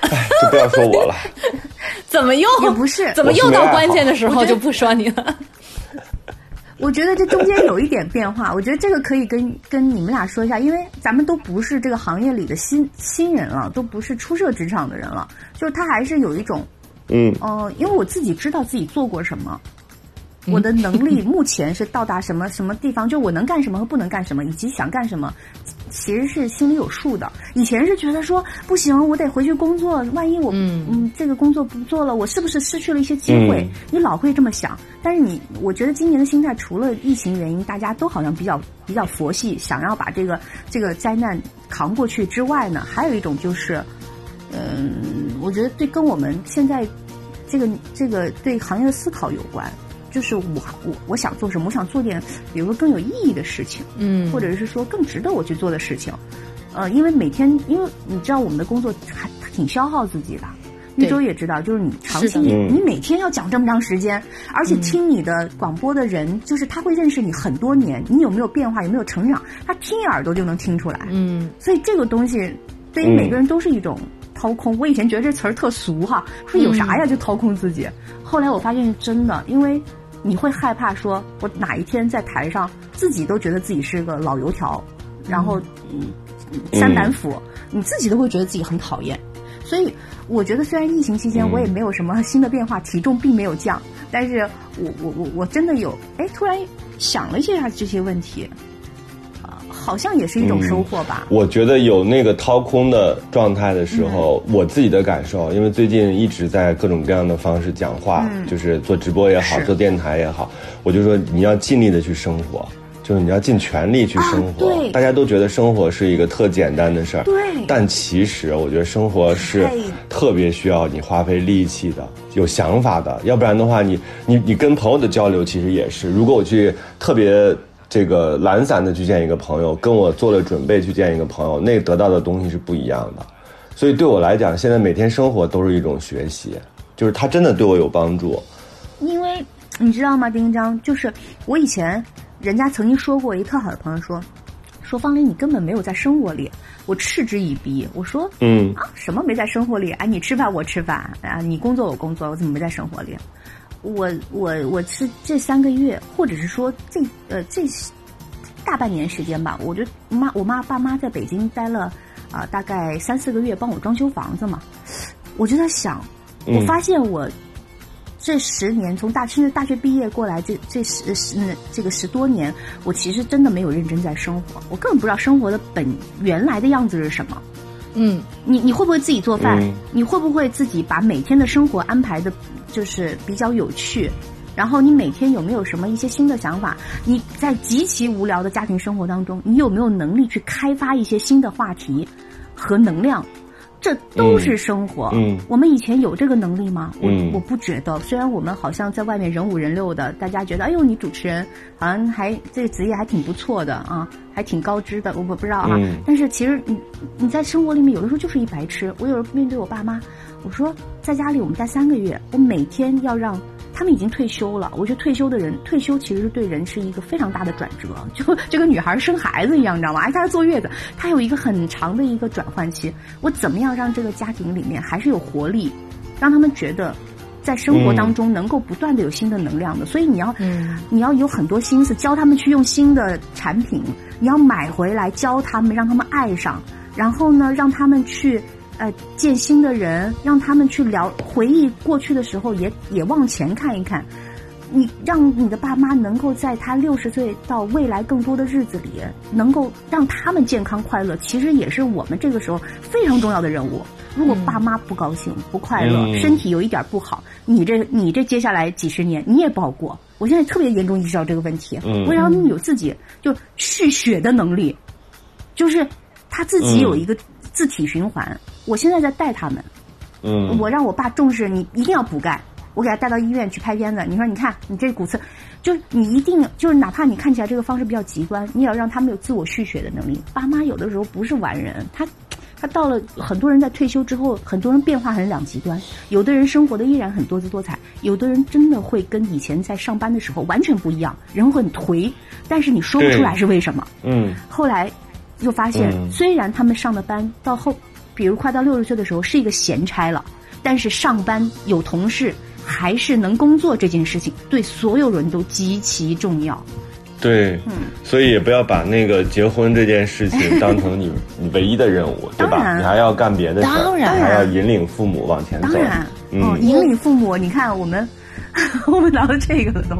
Speaker 3: 哎，就不要说我了。
Speaker 2: 怎么又
Speaker 4: 也不是
Speaker 2: 怎么又到关键的时候就不说你了？
Speaker 4: 我觉得这中间有一点变化，我觉得这个可以跟跟你们俩说一下，因为咱们都不是这个行业里的新新人了，都不是初涉职场的人了，就是他还是有一种
Speaker 3: 嗯，
Speaker 4: 呃，因为我自己知道自己做过什么，我的能力目前是到达什么什么地方，就我能干什么和不能干什么，以及想干什么，其实是心里有数的。以前是觉得说不行，我得回去工作，万一我
Speaker 2: 嗯
Speaker 4: 这个工作不做了，我是不是失去了一些机会？
Speaker 3: 嗯
Speaker 4: 你老会这么想。但是你，我觉得今年的心态，除了疫情原因，大家都好像比较比较佛系，想要把这个这个灾难扛过去之外呢，还有一种就是。嗯，我觉得对跟我们现在这个这个对行业的思考有关。就是我我我想做什么？我想做点，比如说更有意义的事情，
Speaker 2: 嗯
Speaker 4: 或者是说更值得我去做的事情。呃，因为每天，因为你知道我们的工作还挺消耗自己的。玉
Speaker 2: 对
Speaker 4: 州也知道，就是你长期你
Speaker 3: 嗯
Speaker 4: 你每天要讲这么长时间，而且听你的广播的人，就是他会认识你很多年，你有没有变化，有没有成长，他听一耳朵就能听出来。
Speaker 2: 嗯，
Speaker 4: 所以这个东西对于每个人都是一种掏空。我以前觉得这词儿特俗哈，说有啥呀就掏空自己。后来我发现是真的，因为你会害怕说，我哪一天在台上自己都觉得自己是个老油条，然后嗯三板斧，你自己都会觉得自己很讨厌。所以我觉得，虽然疫情期间我也没有什么新的变化，体重并没有降，但是我我我我真的有哎，突然想了一下这些问题，啊、好像也是一种收获吧。
Speaker 3: 我觉得有那个掏空的状态的时候，我自己的感受，因为最近一直在各种各样的方式讲话，
Speaker 4: 嗯
Speaker 3: 就是做直播也好，做电台也好，我就说你要尽力的去生活，就是你要尽全力去生活。大家都觉得生活是一个特简单的事儿，
Speaker 4: 对
Speaker 3: 但其实我觉得生活是特别需要你花费力气的，有想法的，要不然的话你，你你跟朋友的交流其实也是，如果我去特别这个懒散的去见一个朋友，跟我做了准备去见一个朋友，那得到的东西是不一样的。所以对我来讲，现在每天生活都是一种学习，就是它真的对我有帮助。
Speaker 4: 因为你知道吗，丁一章，就是我以前人家曾经说过，一个特好的朋友说，说方林你根本没有在生活里，我嗤之以鼻。我说
Speaker 3: 嗯
Speaker 4: 啊，什么没在生活里？哎，你吃饭我吃饭啊，你工作我工作，我怎么没在生活里？我我我是这三个月，或者是说这呃这大半年时间吧，我就妈我妈爸妈在北京待了啊、大概三四个月，帮我装修房子嘛，我就在想，我
Speaker 3: 嗯
Speaker 4: 发现我这十年，从大甚至大学毕业过来，这这十十这个十多年，我其实真的没有认真在生活，我根本不知道生活的本原来的样子是什么。
Speaker 2: 嗯，
Speaker 4: 你你会不会自己做饭？
Speaker 3: 嗯
Speaker 4: 你会不会自己把每天的生活安排的，就是比较有趣？然后你每天有没有什么一些新的想法？你在极其无聊的家庭生活当中，你有没有能力去开发一些新的话题和能量？这都是生活。我们以前有这个能力吗？我、
Speaker 3: 嗯
Speaker 4: 我不觉得。虽然我们好像在外面人五人六的，大家觉得，哎呦，你主持人好像还这个职业还挺不错的啊，还挺高知的。我我不知道啊、
Speaker 3: 嗯
Speaker 4: 但是其实你你在生活里面有的时候就是一白痴。我有时候面对我爸妈，我说在家里我们待三个月，我每天要让他们已经退休了。我觉得退休的人，退休其实是对人是一个非常大的转折，就就跟女孩生孩子一样，你知道吗？而且她坐月子，她有一个很长的一个转换期。我怎么样让这个家庭里面还是有活力，让他们觉得。在生活当中能够不断的有新的能量的，所以你要，
Speaker 2: 嗯
Speaker 4: 你要有很多心思教他们去用新的产品，你要买回来教他们，让他们爱上，然后呢，让他们去呃见新的人，让他们去聊回忆过去的时候也也往前看一看。你让你的爸妈能够在他六十岁到未来更多的日子里，能够让他们健康快乐，其实也是我们这个时候非常重要的任务。如果爸妈不高兴、不快乐，
Speaker 3: 嗯
Speaker 4: 身体有一点不好，你这你这接下来几十年你也不好过。我现在特别严重意识到这个问题，
Speaker 3: 嗯
Speaker 4: 我让他们有自己就蓄血的能力，就是他自己有一个自体循环。我现在在带他们，
Speaker 3: 嗯，
Speaker 4: 我让我爸重视你，一定要补钙。我给他带到医院去拍片子，你说你看你这骨刺，就是你一定就是哪怕你看起来这个方式比较极端，你也要让他们有自我续血的能力。爸妈有的时候不是完人，他他到了很多人在退休之后，很多人变化很两极端，有的人生活的依然很多姿多彩，有的人真的会跟以前在上班的时候完全不一样，人会很颓，但是你说不出来是为什么。
Speaker 3: 嗯
Speaker 4: 后来就发现，
Speaker 3: 嗯
Speaker 4: 虽然他们上的班到后，比如快到六十岁的时候是一个闲差了，但是上班有同事还是能工作这件事情，对所有人都极其重要。
Speaker 3: 对，
Speaker 4: 嗯。
Speaker 3: 所以也不要把那个结婚这件事情 当成你你唯一的任务，对吧？你还要干别的事儿，
Speaker 2: 当然。
Speaker 3: 还要引领父母往前走。
Speaker 4: 当然，哦，
Speaker 3: 嗯
Speaker 4: 引领父母，你看我们 我们聊到这个了都，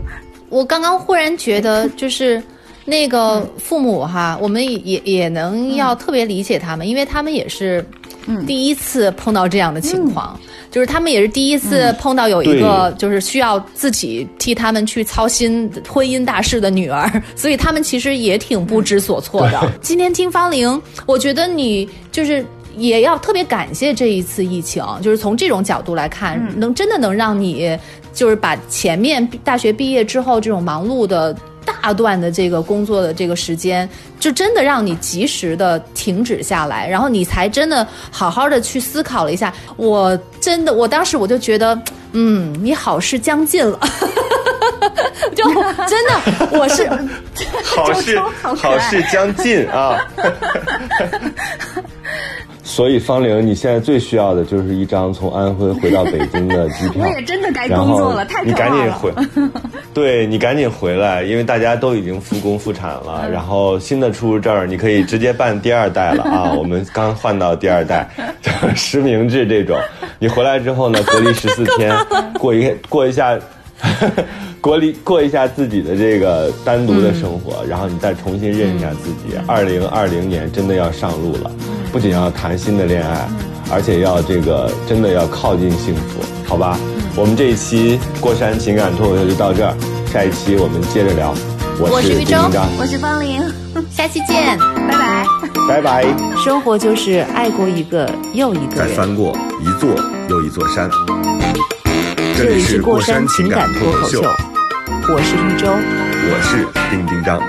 Speaker 2: 我刚刚忽然觉得，就是那个父母哈，我们也也也能要特别理解他们，因为他们也是
Speaker 4: 嗯
Speaker 2: 第一次碰到这样的情况。就是他们也是第一次碰到有一个就是需要自己替他们去操心婚姻大事的女儿，所以他们其实也挺不知所措的。今天听方玲，我觉得你就是也要特别感谢这一次疫情，就是从这种角度来看，能真的能让你就是把前面大学毕业之后这种忙碌的。大段的这个工作的这个时间，就真的让你及时的停止下来，然后你才真的好好的去思考了一下。我真的，我当时我就觉得，嗯，你好事将近了，就真的我是
Speaker 3: 好事
Speaker 4: 好
Speaker 3: 事将近啊！所以方玲，你现在最需要的就是一张从安徽回到北京的机票。
Speaker 4: 我也真的该
Speaker 3: 然后
Speaker 4: 工作了，太
Speaker 3: 你
Speaker 4: 可怕了。
Speaker 3: 赶紧回，对你赶紧回来，因为大家都已经复工复产
Speaker 4: 嗯
Speaker 3: 了。然后新的出入证你可以直接办第二代了啊！我们刚换到第二代，实名制这种。你回来之后呢，隔离十四天，过一过一下。过离过一下自己的这个单独的生活，然后你再重新认识一下自己。二零二零年真的要上路了，不仅要谈新的恋爱，而且要这个真的要靠近幸福，好吧？我们这一期过山情感脱口秀就到这儿，下一期我们接着聊。我是
Speaker 2: 玉州
Speaker 4: 我是方玲，
Speaker 2: 下期见。
Speaker 4: 拜拜。
Speaker 3: 拜拜。
Speaker 2: 生活就是爱过一个又一个人。
Speaker 1: 再翻过一座又一座山。
Speaker 2: 这里是过山情感脱口秀，我是一周。
Speaker 1: 我是丁丁张。